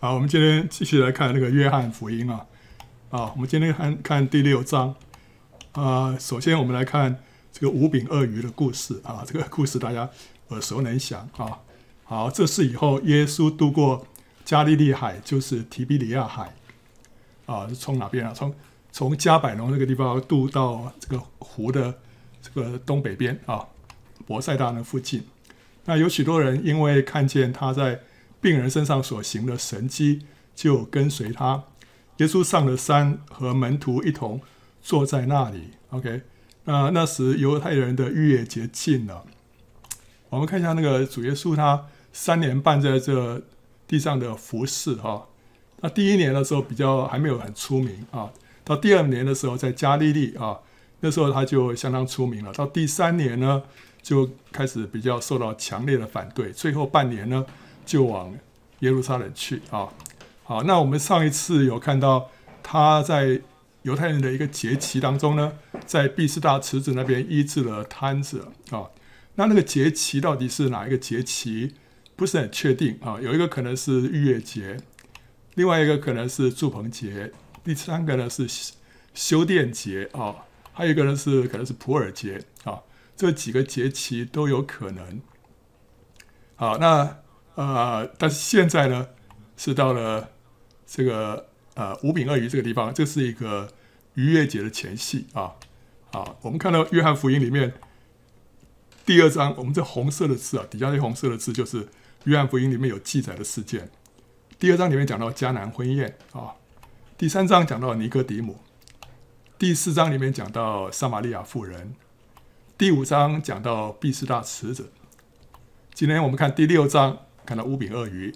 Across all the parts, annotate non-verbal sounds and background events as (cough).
好，我们今天继续来看那个约翰福音啊。啊，我们今天看看第六章。啊，首先我们来看这个五饼二鱼的故事啊。这个故事大家耳熟能详啊。好，这是以后耶稣渡过加利利海，就是提比里亚海。啊，是从哪边啊？从从加百农那个地方渡到这个湖的这个东北边啊，伯赛大那附近。那有许多人因为看见他在病人身上所行的神迹，就跟随他。耶稣上了山，和门徒一同坐在那里。OK，那那时犹太人的逾越节近了。我们看一下那个主耶稣，他三年半在这地上的服侍哈。那第一年的时候比较还没有很出名啊，到第二年的时候在加利利啊，那时候他就相当出名了。到第三年呢，就开始比较受到强烈的反对，最后半年呢，就往耶路撒冷去啊。好，那我们上一次有看到他在犹太人的一个节期当中呢，在毕士大池子那边医治了瘫子啊。那那个节期到底是哪一个节期？不是很确定啊。有一个可能是逾越节，另外一个可能是住棚节，第三个呢是修殿节啊，还有一个呢是可能是普珥节啊。这几个节期都有可能。好，那呃，但是现在呢，是到了这个呃五饼二鱼这个地方，这是一个逾越节的前夕啊。好，我们看到约翰福音里面第二章，我们这红色的字啊，底下这红色的字就是约翰福音里面有记载的事件。第二章里面讲到迦南婚宴啊，第三章讲到尼哥底母，第四章里面讲到撒玛利亚妇人，第五章讲到毕士大池子。今天我们看第六章，看到五饼鳄鱼。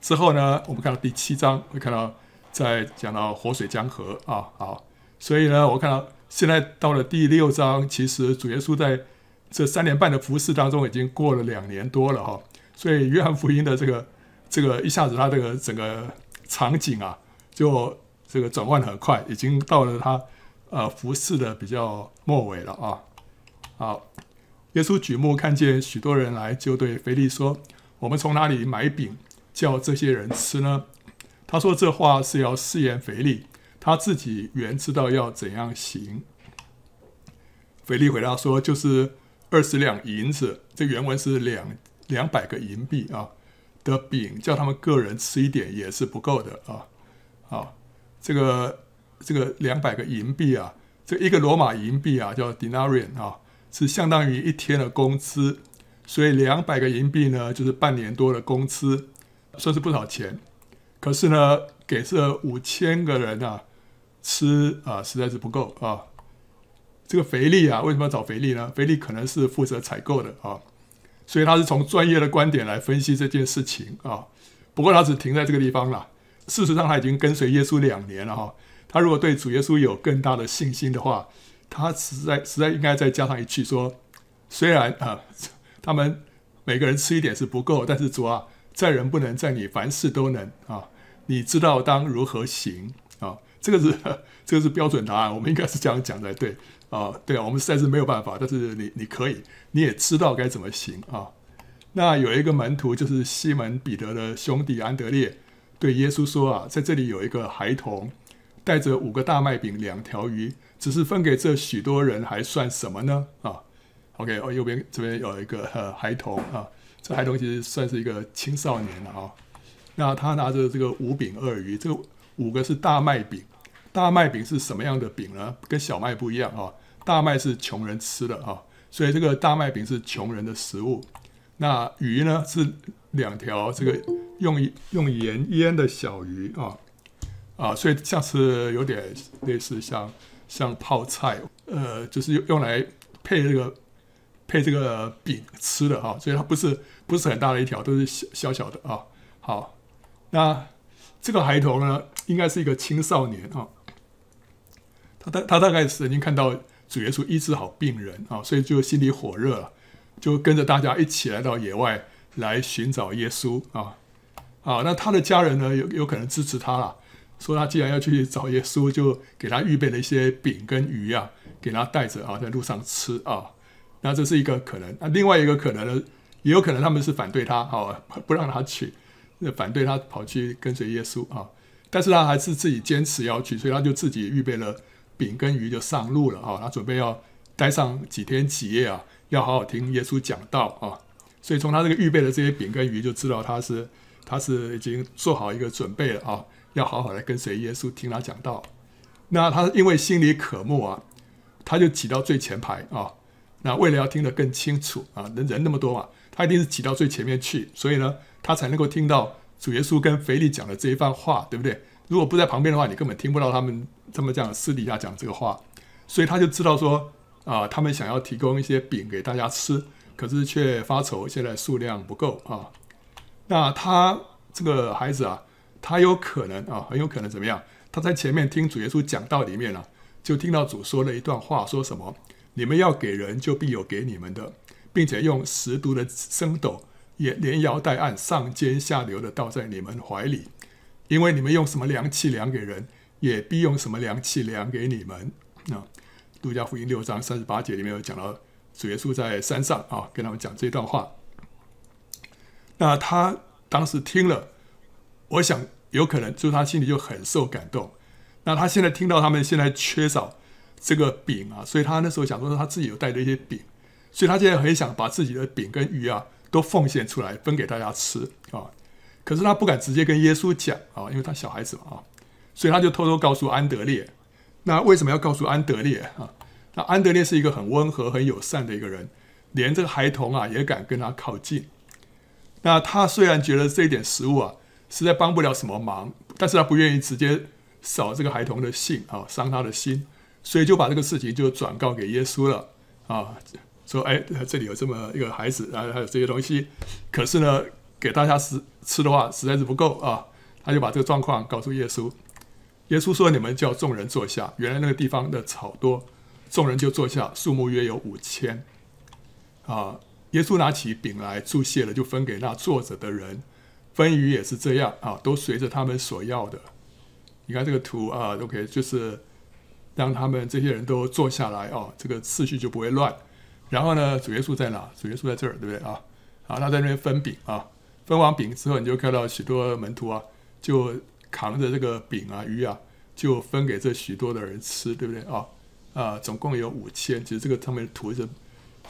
之后呢，我们看到第七章，会看到在讲到活水江河啊，好，所以呢，我看到现在到了第六章，其实主耶稣在这三年半的服侍当中，已经过了两年多了哈，所以约翰福音的这个这个一下子他这个整个场景啊，就这个转换很快，已经到了他呃服侍的比较末尾了啊。好，耶稣举目看见许多人来，就对腓力说：“我们从哪里买饼叫这些人吃呢？”他说这话是要试验腓力，他自己原知道要怎样行。腓力回答说：“就是二十两银子，这原文是两两百个银币啊的饼，叫他们个人吃一点也是不够的啊。啊，这个这个两百个银币啊，这一个罗马银币啊叫 denarian 啊。”是相当于一天的工资，所以两百个银币呢，就是半年多的工资，算是不少钱。可是呢，给这五千个人啊吃啊，实在是不够啊。这个腓力啊，为什么要找腓力呢？腓力可能是负责采购的啊，所以他是从专业的观点来分析这件事情啊。不过他只停在这个地方了。事实上，他已经跟随耶稣两年了哈。他如果对主耶稣有更大的信心的话，他实在实在应该再加上一句说，虽然啊，他们每个人吃一点是不够，但是主啊，在人不能，在你凡事都能啊！你知道当如何行啊？这个是 (laughs) 这个是标准答案，我们应该是这样讲才对啊。对啊，我们实在是没有办法，但是你你可以，你也知道该怎么行啊。那有一个门徒就是西门彼得的兄弟安德烈，对耶稣说啊，在这里有一个孩童带着五个大麦饼两条鱼。只是分给这许多人，还算什么呢？啊，OK，哦，右边这边有一个呃孩童啊，这孩童其实算是一个青少年了啊。那他拿着这个五饼二鱼，这个五个是大麦饼，大麦饼是什么样的饼呢？跟小麦不一样啊，大麦是穷人吃的啊，所以这个大麦饼是穷人的食物。那鱼呢是两条这个用用盐腌的小鱼啊啊，所以像是有点类似像。像泡菜，呃，就是用用来配这个配这个饼吃的哈，所以它不是不是很大的一条，都是小小小的啊。好，那这个孩童呢，应该是一个青少年啊。他大他大概是已经看到主耶稣医治好病人啊，所以就心里火热了，就跟着大家一起来到野外来寻找耶稣啊。好，那他的家人呢，有有可能支持他了。说他既然要去找耶稣，就给他预备了一些饼跟鱼啊，给他带着啊，在路上吃啊。那这是一个可能。那另外一个可能呢，也有可能他们是反对他啊，不让他去。反对他跑去跟随耶稣啊。但是他还是自己坚持要去，所以他就自己预备了饼跟鱼就上路了啊。他准备要待上几天几夜啊，要好好听耶稣讲道啊。所以从他这个预备的这些饼跟鱼，就知道他是他是已经做好一个准备了啊，要好好来跟随耶稣听他讲道。那他因为心里渴慕啊，他就挤到最前排啊。那为了要听得更清楚啊，人人那么多嘛，他一定是挤到最前面去，所以呢，他才能够听到主耶稣跟腓力讲的这一番话，对不对？如果不在旁边的话，你根本听不到他们这么这样私底下讲这个话。所以他就知道说啊，他们想要提供一些饼给大家吃，可是却发愁现在数量不够啊。那他这个孩子啊，他有可能啊，很有可能怎么样？他在前面听主耶稣讲道里面呢、啊，就听到主说了一段话，说什么？你们要给人，就必有给你们的，并且用十毒的升斗，也连摇带按，上尖下流的倒在你们怀里，因为你们用什么量器量给人，也必用什么量器量给你们。啊，路加福音六章三十八节里面有讲到，主耶稣在山上啊，跟他们讲这段话。那他当时听了，我想有可能就是他心里就很受感动。那他现在听到他们现在缺少。这个饼啊，所以他那时候想说，他自己有带着一些饼，所以他现在很想把自己的饼跟鱼啊都奉献出来分给大家吃啊。可是他不敢直接跟耶稣讲啊，因为他小孩子嘛啊，所以他就偷偷告诉安德烈。那为什么要告诉安德烈啊？那安德烈是一个很温和、很友善的一个人，连这个孩童啊也敢跟他靠近。那他虽然觉得这一点食物啊实在帮不了什么忙，但是他不愿意直接扫这个孩童的兴啊，伤他的心。所以就把这个事情就转告给耶稣了啊，说哎，这里有这么一个孩子啊，还有这些东西，可是呢，给大家吃吃的话实在是不够啊。他就把这个状况告诉耶稣，耶稣说：“你们叫众人坐下。”原来那个地方的草多，众人就坐下，数目约有五千。啊，耶稣拿起饼来祝谢了，就分给那坐着的人。分鱼也是这样啊，都随着他们所要的。你看这个图啊，OK，就是。让他们这些人都坐下来哦，这个次序就不会乱。然后呢，主耶稣在哪？主耶稣在这儿，对不对啊？啊，他在那边分饼啊，分完饼之后，你就看到许多门徒啊，就扛着这个饼啊、鱼啊，就分给这许多的人吃，对不对啊？啊，总共有五千。其实这个上面图是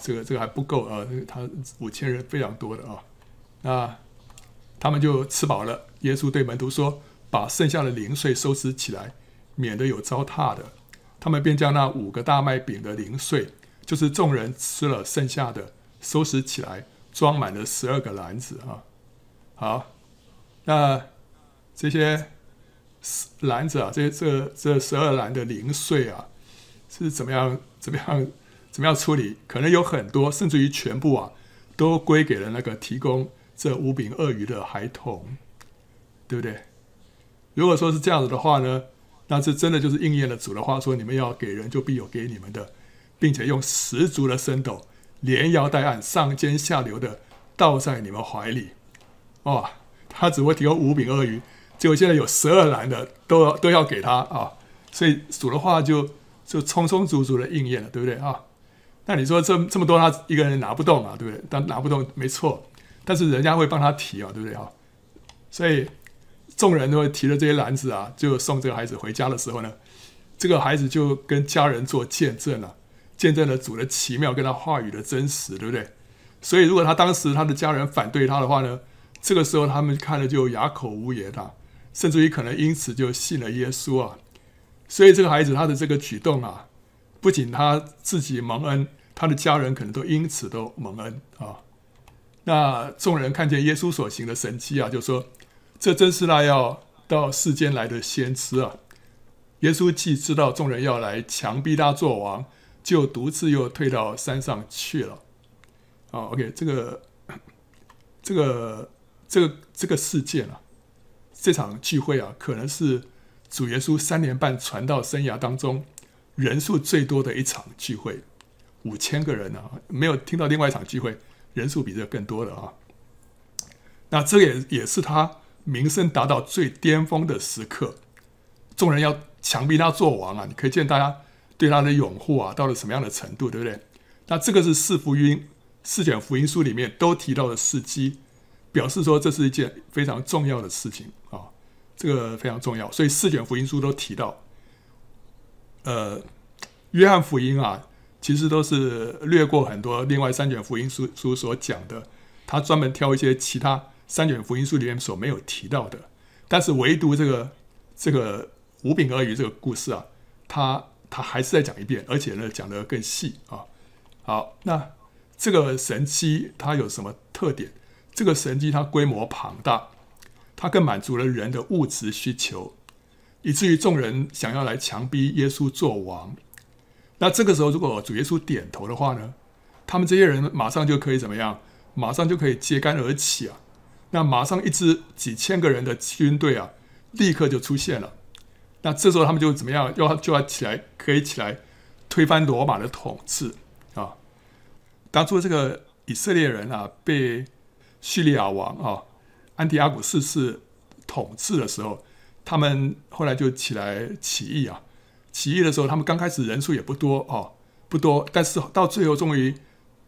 这个这个还不够啊，他五千人非常多的啊。那他们就吃饱了。耶稣对门徒说：“把剩下的零碎收拾起来，免得有糟蹋的。”他们便将那五个大麦饼的零碎，就是众人吃了剩下的，收拾起来，装满了十二个篮子啊。好，那这些篮子啊，这这这十二篮的零碎啊，是怎么样怎么样怎么样处理？可能有很多，甚至于全部啊，都归给了那个提供这五饼二鱼的孩童，对不对？如果说是这样子的话呢？那这真的就是应验了主的话，说你们要给人，就必有给你们的，并且用十足的升斗，连摇带按，上尖下流的倒在你们怀里。哦！他只会提供五饼二鱼，结果现在有十二篮的都要都要给他啊！所以主的话就就充充足足的应验了，对不对啊？那你说这这么多，他一个人拿不动啊，对不对？但拿不动没错，但是人家会帮他提啊，对不对啊？所以。众人都会提着这些篮子啊，就送这个孩子回家的时候呢，这个孩子就跟家人做见证了，见证了主的奇妙跟他话语的真实，对不对？所以如果他当时他的家人反对他的话呢，这个时候他们看了就哑口无言啊，甚至于可能因此就信了耶稣啊。所以这个孩子他的这个举动啊，不仅他自己蒙恩，他的家人可能都因此都蒙恩啊。那众人看见耶稣所行的神迹啊，就说。这真是那要到世间来的先知啊！耶稣既知道众人要来强逼他做王，就独自又退到山上去了。啊，OK，这个、这个、这个、这个事件啊，这场聚会啊，可能是主耶稣三年半传道生涯当中人数最多的一场聚会，五千个人啊，没有听到另外一场聚会人数比这更多的啊。那这也也是他。名声达到最巅峰的时刻，众人要强逼他做王啊！你可以见大家对他的拥护啊，到了什么样的程度，对不对？那这个是四福音、四卷福音书里面都提到的事迹，表示说这是一件非常重要的事情啊，这个非常重要。所以四卷福音书都提到，呃，约翰福音啊，其实都是略过很多另外三卷福音书书所讲的，他专门挑一些其他三卷福音书里面所没有提到的，但是唯独这个这个五饼二鱼这个故事啊，他他还是再讲一遍，而且呢讲得更细啊。好，那这个神迹它有什么特点？这个神迹它规模庞大，它更满足了人的物质需求，以至于众人想要来强逼耶稣做王。那这个时候，如果主耶稣点头的话呢，他们这些人马上就可以怎么样？马上就可以揭竿而起啊！那马上一支几千个人的军队啊，立刻就出现了。那这时候他们就怎么样？要就要起来，可以起来推翻罗马的统治啊！当初这个以色列人啊，被叙利亚王啊安提阿古四世统治的时候，他们后来就起来起义啊。起义的时候，他们刚开始人数也不多哦，不多，但是到最后终于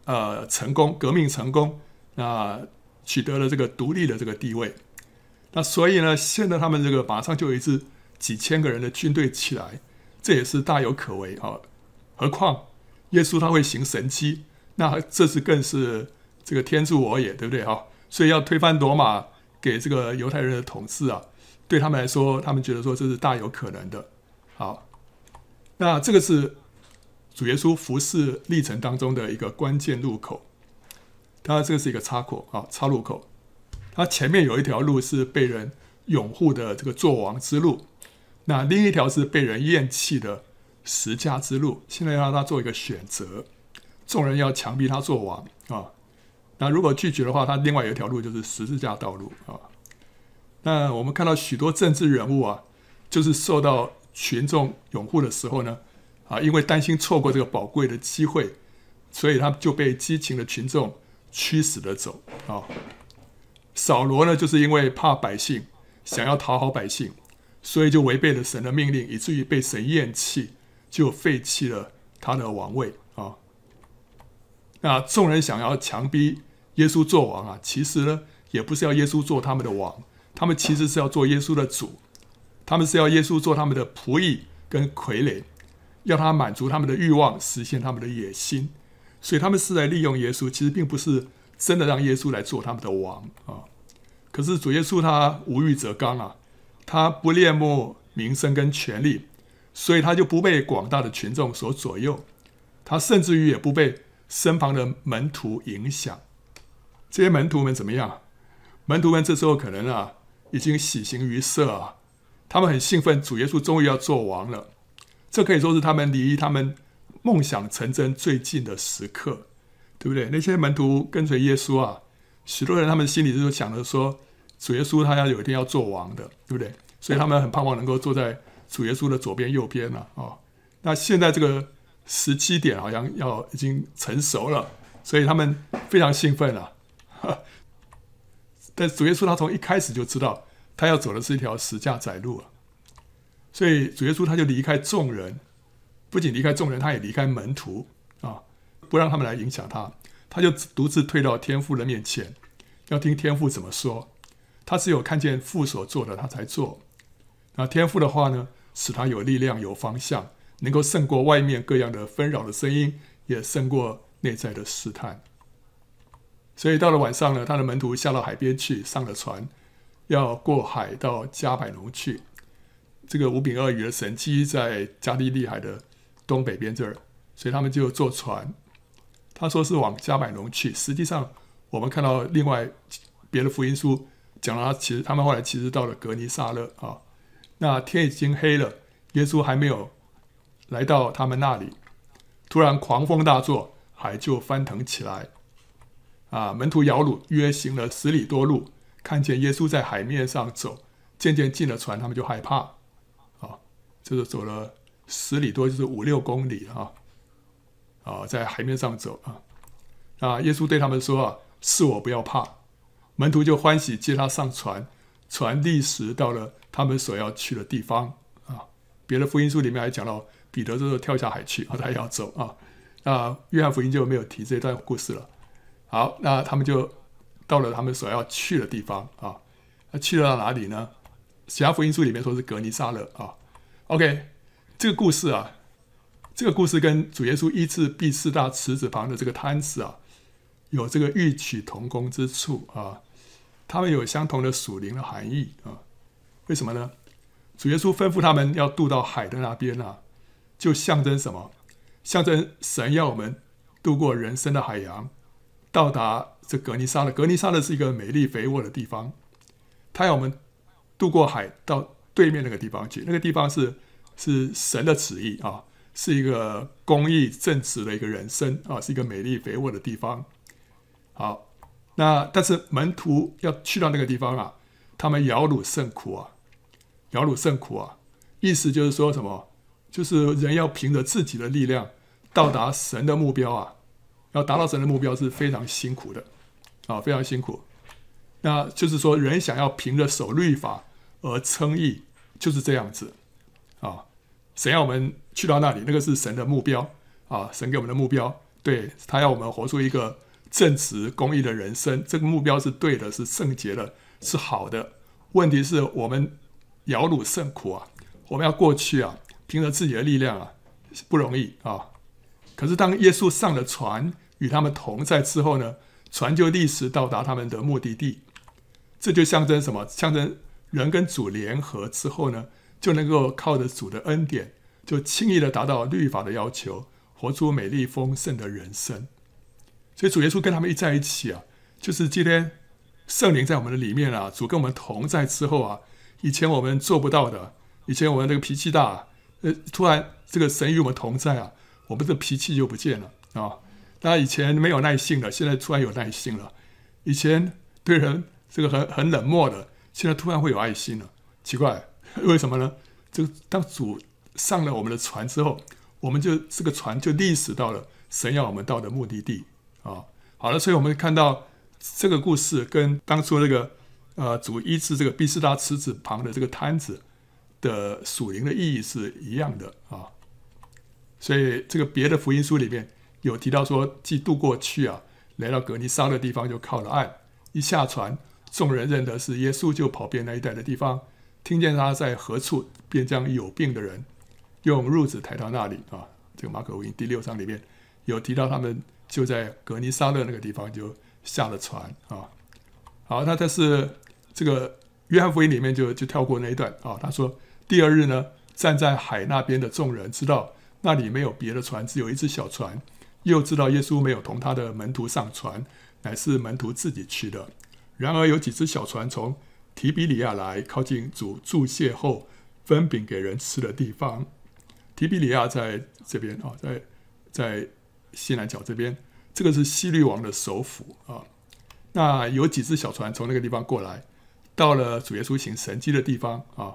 呃成功，革命成功，那取得了这个独立的这个地位。那所以呢，现在他们这个马上就有一支几千个人的军队起来，这也是大有可为啊。何况耶稣他会行神迹，那这是更是这个天助我也，对不对哈？所以要推翻罗马给这个犹太人的统治啊，对他们来说，他们觉得说这是大有可能的。好。那这个是主耶稣服侍历程当中的一个关键路口，那这个是一个岔口啊，岔路口。它前面有一条路是被人拥护的这个作王之路，那另一条是被人厌弃的十架之路。现在要让他做一个选择，众人要强逼他做王啊。那如果拒绝的话，他另外有一条路就是十字架道路啊。那我们看到许多政治人物啊，就是受到。群众拥护的时候呢，啊，因为担心错过这个宝贵的机会，所以他就被激情的群众驱使的走啊。扫罗呢，就是因为怕百姓，想要讨好百姓，所以就违背了神的命令，以至于被神厌弃，就废弃了他的王位啊。那众人想要强逼耶稣做王啊，其实呢，也不是要耶稣做他们的王，他们其实是要做耶稣的主。他们是要耶稣做他们的仆役跟傀儡，要他满足他们的欲望，实现他们的野心，所以他们是在利用耶稣，其实并不是真的让耶稣来做他们的王啊。可是主耶稣他无欲则刚啊，他不恋慕名声跟权力，所以他就不被广大的群众所左右，他甚至于也不被身旁的门徒影响。这些门徒们怎么样？门徒们这时候可能啊，已经喜形于色啊。他们很兴奋，主耶稣终于要做王了。这可以说是他们离他们梦想成真最近的时刻，对不对？那些门徒跟随耶稣啊，许多人他们心里就想着说，主耶稣他要有一天要做王的，对不对？所以他们很盼望能够坐在主耶稣的左边、右边了啊、哦。那现在这个时机点好像要已经成熟了，所以他们非常兴奋了。(laughs) 但主耶稣他从一开始就知道。他要走的是一条十架窄路啊，所以主耶稣他就离开众人，不仅离开众人，他也离开门徒啊，不让他们来影响他，他就独自退到天父的面前，要听天父怎么说。他只有看见父所做的，他才做。那天父的话呢，使他有力量、有方向，能够胜过外面各样的纷扰的声音，也胜过内在的试探。所以到了晚上呢，他的门徒下到海边去，上了船。要过海到加百农去，这个五饼二鱼的神迹在加利利海的东北边这儿，所以他们就坐船。他说是往加百农去，实际上我们看到另外别的福音书讲了，他其实他们后来其实到了格尼撒勒啊。那天已经黑了，耶稣还没有来到他们那里，突然狂风大作，海就翻腾起来。啊，门徒摇櫓，约行了十里多路。看见耶稣在海面上走，渐渐进了船，他们就害怕，啊，就是走了十里多，就是五六公里啊，啊，在海面上走啊，啊，耶稣对他们说啊，是我，不要怕。门徒就欢喜接他上船，船立时到了他们所要去的地方啊。别的福音书里面还讲到，彼得这时候跳下海去，啊，他也要走啊。那约翰福音就没有提这段故事了。好，那他们就。到了他们所要去的地方啊。那去了到哪里呢？其他福音书里面说是格尼撒勒啊。OK，这个故事啊，这个故事跟主耶稣医治毕士大池子旁的这个瘫子啊，有这个异曲同工之处啊。他们有相同的属灵的含义啊。为什么呢？主耶稣吩咐他们要渡到海的那边啊，就象征什么？象征神要我们渡过人生的海洋，到达这格尼沙勒。格尼沙勒是一个美丽肥沃的地方，他要我们渡过海到。对面那个地方去，那个地方是是神的旨意啊，是一个公义正直的一个人生啊，是一个美丽肥沃的地方。好，那但是门徒要去到那个地方啊，他们劳碌甚苦啊，劳碌甚苦啊，意思就是说什么？就是人要凭着自己的力量到达神的目标啊，要达到神的目标是非常辛苦的啊，非常辛苦。那就是说，人想要凭着守律法而称义。就是这样子，啊，神要我们去到那里，那个是神的目标啊，神给我们的目标，对，他要我们活出一个正直公义的人生，这个目标是对的，是圣洁的，是好的。问题是我们摇橹甚苦啊，我们要过去啊，凭着自己的力量啊，不容易啊。可是当耶稣上了船，与他们同在之后呢，船就立时到达他们的目的地，这就象征什么？象征。人跟主联合之后呢，就能够靠着主的恩典，就轻易的达到律法的要求，活出美丽丰盛的人生。所以主耶稣跟他们一在一起啊，就是今天圣灵在我们的里面啊，主跟我们同在之后啊，以前我们做不到的，以前我们那个脾气大，呃，突然这个神与我们同在啊，我们的脾气就不见了啊。那以前没有耐性的，现在突然有耐性了。以前对人这个很很冷漠的。现在突然会有爱心了，奇怪，(laughs) 为什么呢？这个当主上了我们的船之后，我们就这个船就历史到了神要我们到的目的地啊。好了，所以我们看到这个故事跟当初那个呃主医治这个毕士大池子旁的这个瘫子的属灵的意义是一样的啊。所以这个别的福音书里面有提到说，既渡过去啊，来到革尼撒勒的地方就靠了岸，一下船。众人认得是耶稣，就跑遍那一带的地方，听见他在何处，便将有病的人用褥子抬到那里啊。这个马可福音第六章里面有提到，他们就在革尼撒勒那个地方就下了船啊。好，那但是这个约翰福音里面就就跳过那一段啊。他说第二日呢，站在海那边的众人知道那里没有别的船，只有一只小船，又知道耶稣没有同他的门徒上船，乃是门徒自己去的。然而有几只小船从提比里亚来，靠近主祝谢后分饼给人吃的地方。提比里亚在这边啊，在在西南角这边，这个是西律王的首府啊。那有几只小船从那个地方过来，到了主耶稣行神迹的地方啊。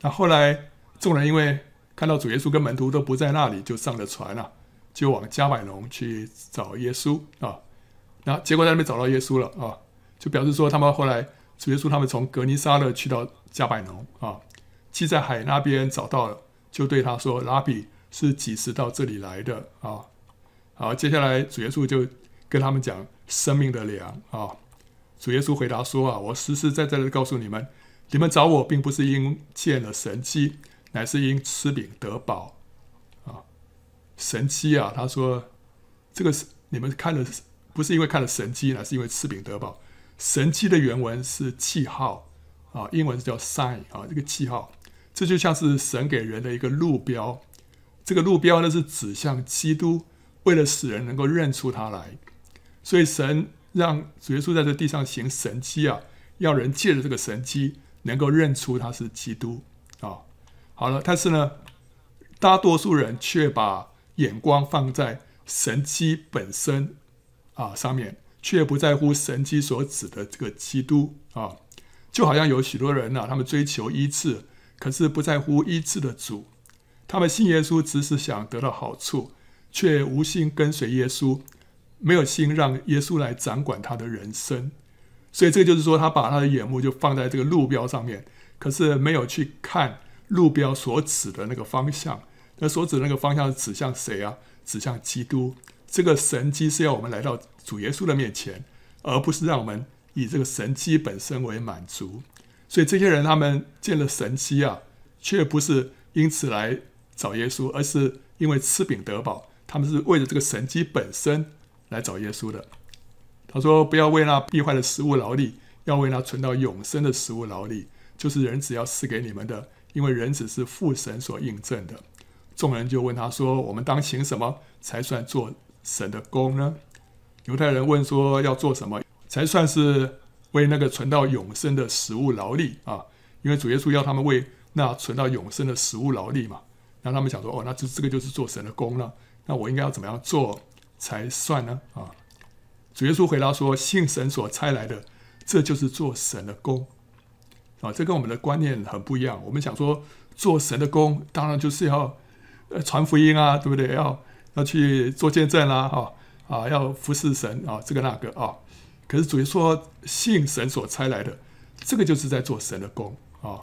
那后来众人因为看到主耶稣跟门徒都不在那里，就上了船了啊，就往加百农去找耶稣啊。那结果在那边找到耶稣了啊。就表示说，他们后来主耶稣他们从格尼撒勒去到迦百农啊，既在海那边找到了，就对他说：“拉比是几时到这里来的啊？”好，接下来主耶稣就跟他们讲生命的粮啊。主耶稣回答说：“啊，我实实在在的告诉你们，你们找我，并不是因见了神迹，乃是因吃饼得饱啊。神迹啊，他说这个是你们看了，不是因为看了神迹，乃是因为吃饼得饱。”神迹的原文是记号啊，英文是叫 sign 啊，这个记号，这就像是神给人的一个路标。这个路标呢是指向基督，为了使人能够认出他来。所以神让主耶稣在这地上行神迹啊，要人借着这个神迹能够认出他是基督啊。好了，但是呢，大多数人却把眼光放在神迹本身啊上面。却不在乎神迹所指的这个基督啊，就好像有许多人呐、他们追求医治，可是不在乎医治的主。他们信耶稣只是想得到好处，却无心跟随耶稣，没有心让耶稣来掌管他的人生。所以这就是说，他把他的眼目就放在这个路标上面，可是没有去看路标所指的那个方向。那所指的那个方向是指向谁啊？指向基督。这个神迹是要我们来到主耶稣的面前，而不是让我们以这个神迹本身为满足。所以这些人他们见了神迹啊，却不是因此来找耶稣，而是因为吃饼得饱。他们是为了这个神迹本身来找耶稣的。他说：“不要为那必坏的食物劳力，要为那存到永生的食物劳力，就是人子要赐给你们的，因为人子是父神所印证的。”众人就问他说：“我们当行什么才算做神的工呢？”犹太人问说：“要做什么才算是为那个存到永生的食物劳力啊？”因为主耶稣要他们为那存到永生的食物劳力嘛。那他们想说：“哦，那这这个就是做神的工了。那我应该要怎么样做才算呢？”啊？主耶稣回答说：“信神所差来的，这就是做神的工。啊，这跟我们的观念很不一样。我们想说，做神的工，当然就是要传福音啊，对不对？要要去做见证啦，哈啊，要服侍神啊，这个那个啊。可是主耶稣，信神所差来的，这个就是在做神的工啊。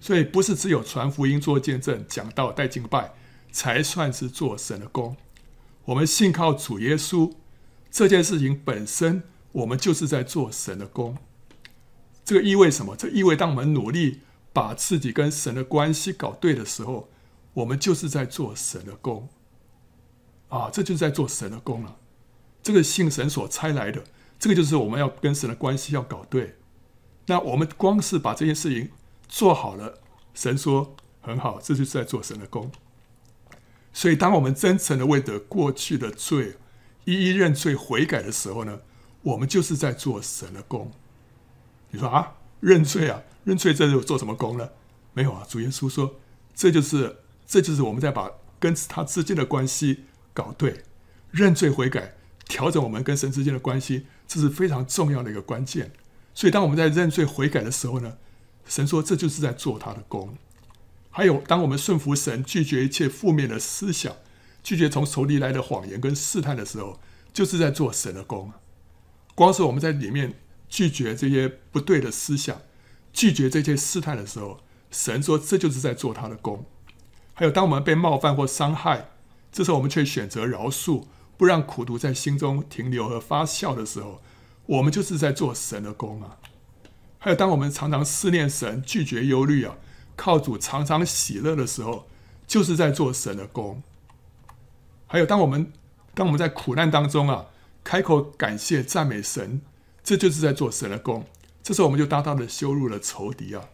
所以不是只有传福音、做见证、讲道、带敬拜，才算是做神的工。我们信靠主耶稣。”这件事情本身，我们就是在做神的工。这个意味什么？这意味当我们努力把自己跟神的关系搞对的时候，我们就是在做神的工。啊，这就是在做神的工了。这个信神所差来的，这个就是我们要跟神的关系要搞对。那我们光是把这件事情做好了，神说很好，这就是在做神的工。所以，当我们真诚的为着过去的罪，一一认罪悔改的时候呢，我们就是在做神的工。你说啊，认罪啊，认罪这是做什么工呢？没有啊，主耶稣说，这就是这就是我们在把跟他之间的关系搞对，认罪悔改，调整我们跟神之间的关系，这是非常重要的一个关键。所以当我们在认罪悔改的时候呢，神说这就是在做他的工。还有，当我们顺服神，拒绝一切负面的思想。拒绝从仇敌来的谎言跟试探的时候，就是在做神的工。光是我们在里面拒绝这些不对的思想，拒绝这些试探的时候，神说这就是在做他的工。还有，当我们被冒犯或伤害，这时候我们却选择饶恕，不让苦毒在心中停留和发酵的时候，我们就是在做神的工啊。还有，当我们常常思念神，拒绝忧虑啊，靠主常常喜乐的时候，就是在做神的工。还有，当我们当我们在苦难当中啊，开口感谢赞美神，这就是在做神的工。这时候我们就大大的羞辱了仇敌啊。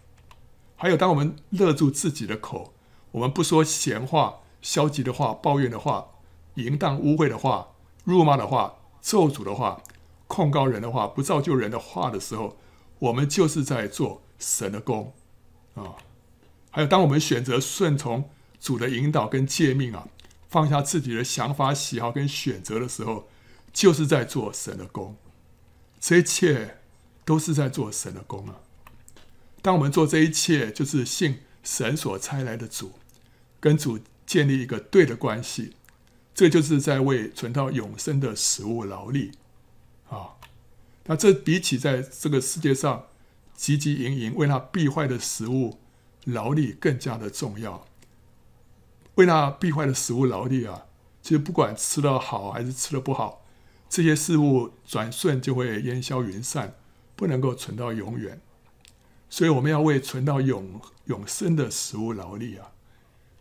还有，当我们勒住自己的口，我们不说闲话、消极的话、抱怨的话、淫荡污秽的话、辱骂的话、咒诅的话、控告人的话、不造就人的话的时候，我们就是在做神的工啊。还有，当我们选择顺从主的引导跟诫命啊。放下自己的想法、喜好跟选择的时候，就是在做神的工。这一切都是在做神的工啊！当我们做这一切，就是信神所差来的主，跟主建立一个对的关系。这就是在为存到永生的食物劳力啊！那这比起在这个世界上汲汲营营为那必坏的食物劳力更加的重要。为那必坏的食物劳力啊，其实不管吃的好还是吃的不好，这些事物转瞬就会烟消云散，不能够存到永远。所以我们要为存到永永生的食物劳力啊。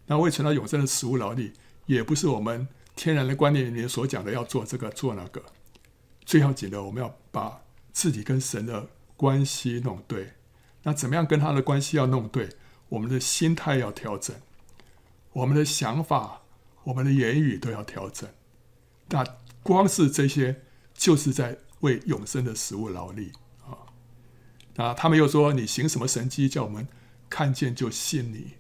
那为存到永生的食物劳力，也不是我们天然的观念里面所讲的要做这个做那个。最要紧的，我们要把自己跟神的关系弄对。那怎么样跟他的关系要弄对？我们的心态要调整。我们的想法、我们的言语都要调整。那光是这些，就是在为永生的食物劳力啊。那他们又说：“你行什么神迹，叫我们看见就信你？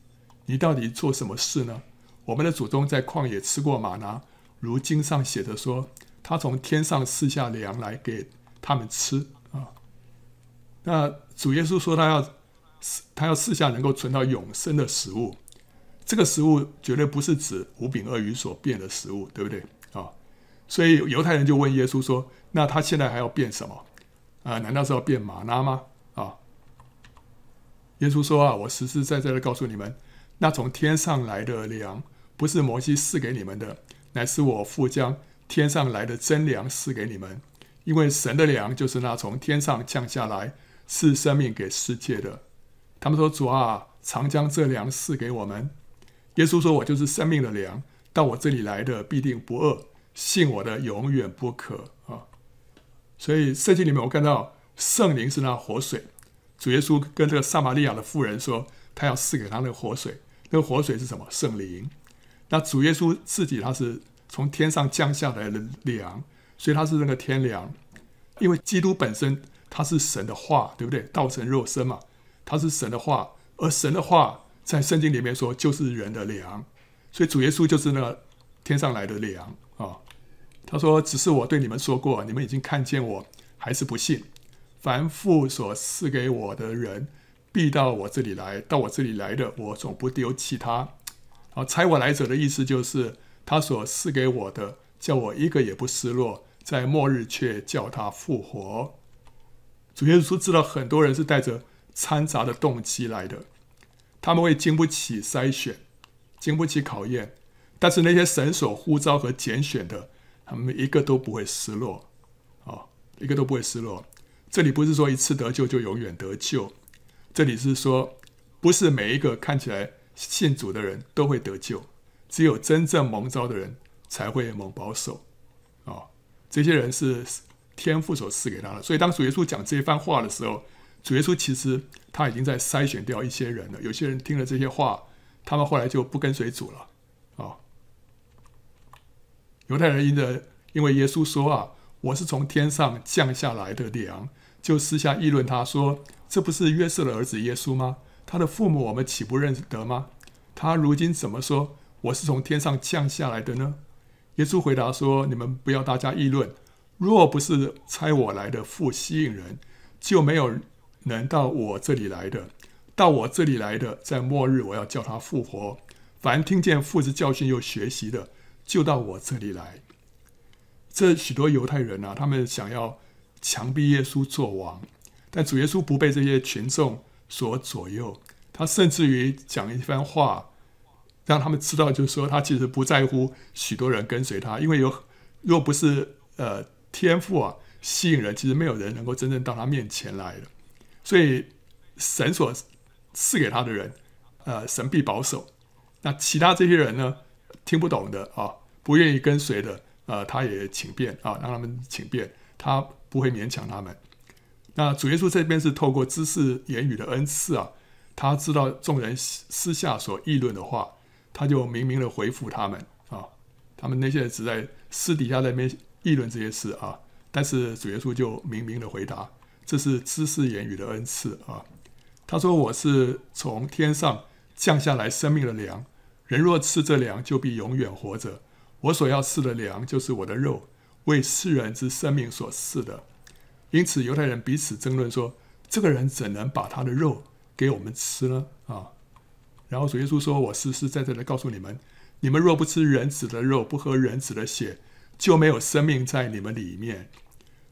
你到底做什么事呢？”我们的祖宗在旷野吃过吗哪，如经上写着说：“他从天上赐下粮来给他们吃啊。”那主耶稣说：“他要他要赐下能够存到永生的食物。”这个食物绝对不是指五饼二鱼所变的食物，对不对啊？所以犹太人就问耶稣说：“那他现在还要变什么？啊，难道是要变吗哪吗？”啊？耶稣说：“啊，我实实在在的告诉你们，那从天上来的粮，不是摩西赐给你们的，乃是我父将天上来的真粮赐给你们。因为神的粮就是那从天上降下来赐生命给世界的。他们说：“主啊，常将这粮赐给我们。”耶稣说：“我就是生命的粮，到我这里来的必定不饿，信我的永远不渴。”啊，所以圣经里面我看到圣灵是那活水。主耶稣跟这个撒玛利亚的妇人说，他要赐给他那个活水。那个活水是什么？圣灵。那主耶稣自己他是从天上降下来的粮，所以他是那个天粮。因为基督本身他是神的话，对不对？道成肉身嘛，他是神的话，而神的话。在圣经里面说，就是人的粮，所以主耶稣就是那个天上来的粮啊。他说：“只是我对你们说过，你们已经看见我，还是不信。凡父所赐给我的人，必到我这里来；到我这里来的，我总不丢弃他。啊，猜我来者的意思就是，他所赐给我的，叫我一个也不失落，在末日却叫他复活。主耶稣知道很多人是带着掺杂的动机来的。”他们会经不起筛选，经不起考验，但是那些神所呼召和拣选的，他们一个都不会失落，啊，一个都不会失落。这里不是说一次得救就永远得救，这里是说，不是每一个看起来信主的人都会得救，只有真正蒙召的人才会蒙保守，啊，这些人是天父所赐给他的。所以当主耶稣讲这一番话的时候，主耶稣其实他已经在筛选掉一些人了，有些人听了这些话，他们后来就不跟随主了。啊，犹太人因着因为耶稣说啊，我是从天上降下来的粮，就私下议论他说，这不是约瑟的儿子耶稣吗？他的父母我们岂不认得吗？他如今怎么说我是从天上降下来的呢？耶稣回答说，你们不要大家议论，若不是差我来的父吸引人，就没有。能到我这里来的，到我这里来的，在末日我要叫他复活。凡听见父之教训又学习的，就到我这里来。这许多犹太人啊，他们想要强逼耶稣做王，但主耶稣不被这些群众所左右，他甚至于讲一番话，让他们知道，就是说他其实不在乎许多人跟随他，因为有若不是呃天赋啊吸引人，其实没有人能够真正到他面前来的。所以，神所赐给他的人，呃，神必保守。那其他这些人呢，听不懂的啊，不愿意跟随的，呃，他也请便啊，让他们请便，他不会勉强他们。那主耶稣这边是透过知识言语的恩赐啊，他知道众人私下所议论的话，他就明明的回复他们啊。他们那些人只在私底下那边议论这些事啊，但是主耶稣就明明的回答。这是知识言语的恩赐啊！他说：“我是从天上降下来生命的粮，人若吃这粮，就必永远活着。我所要吃的粮，就是我的肉，为世人之生命所赐的。因此，犹太人彼此争论说：这个人怎能把他的肉给我们吃呢？啊！然后主耶稣说：我实实在在的告诉你们，你们若不吃人子的肉，不喝人子的血，就没有生命在你们里面。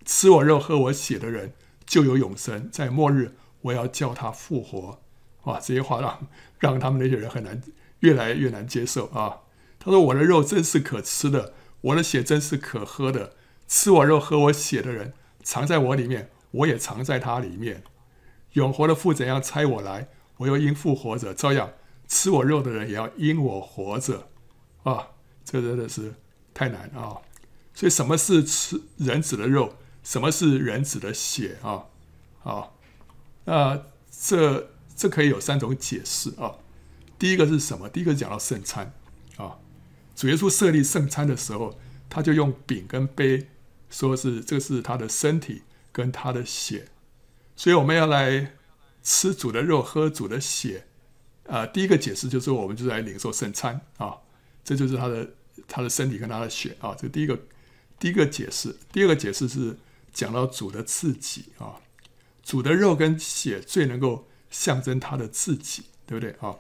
吃我肉、喝我血的人。”就有永生，在末日我要叫他复活。哇，这些话让让他们那些人很难，越来越难接受啊。他说：“我的肉真是可吃的，我的血真是可喝的。吃我肉、喝我血的人，藏在我里面，我也藏在他里面。永活的父怎样差我来，我又因父活着，照样吃我肉的人也要因我活着。”啊，这真的是太难啊！所以，什么是吃人子的肉？什么是人子的血啊？啊，那这这可以有三种解释啊。第一个是什么？第一个讲到圣餐啊。主耶稣设立圣餐的时候，他就用饼跟杯，说是这是他的身体跟他的血。所以我们要来吃主的肉，喝主的血。啊，第一个解释就是我们就是来领受圣餐啊，这就是他的他的身体跟他的血啊。这第一个第一个解释。第二个解释是。讲到主的自己啊，主的肉跟血最能够象征他的自己，对不对啊？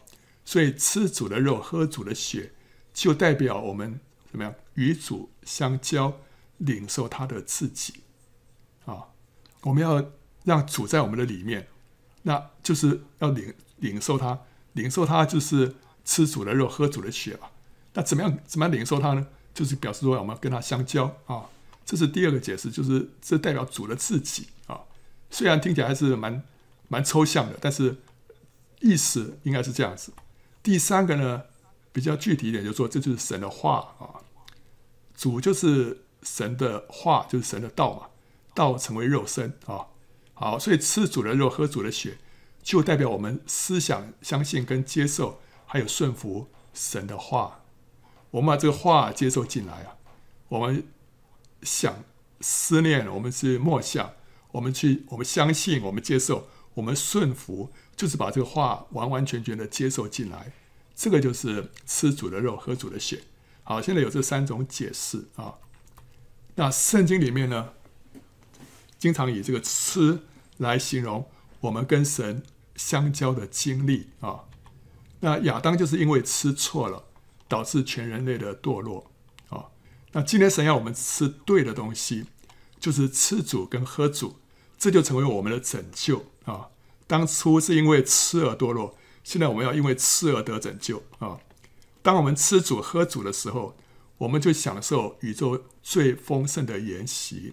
所以吃主的肉，喝主的血，就代表我们怎么样与主相交，领受他的自己啊。我们要让主在我们的里面，那就是要领领受他，领受他就是吃主的肉，喝主的血啊。那怎么样怎么样领受他呢？就是表示说我们要跟他相交啊。这是第二个解释，就是这代表主的自己啊。虽然听起来还是蛮蛮抽象的，但是意思应该是这样子。第三个呢，比较具体一点，就是说这就是神的话啊。主就是神的话，就是神的道嘛。道成为肉身啊。好，所以吃主的肉，喝主的血，就代表我们思想、相信跟接受，还有顺服神的话。我们把这个话接受进来啊，我们。想思念，我们是默想，我们去，我们相信，我们接受，我们顺服，就是把这个话完完全全的接受进来。这个就是吃主的肉，喝主的血。好，现在有这三种解释啊。那圣经里面呢，经常以这个吃来形容我们跟神相交的经历啊。那亚当就是因为吃错了，导致全人类的堕落啊。那今天神要我们吃对的东西，就是吃主跟喝主，这就成为我们的拯救啊！当初是因为吃而堕落，现在我们要因为吃而得拯救啊！当我们吃主喝主的时候，我们就享受宇宙最丰盛的筵席，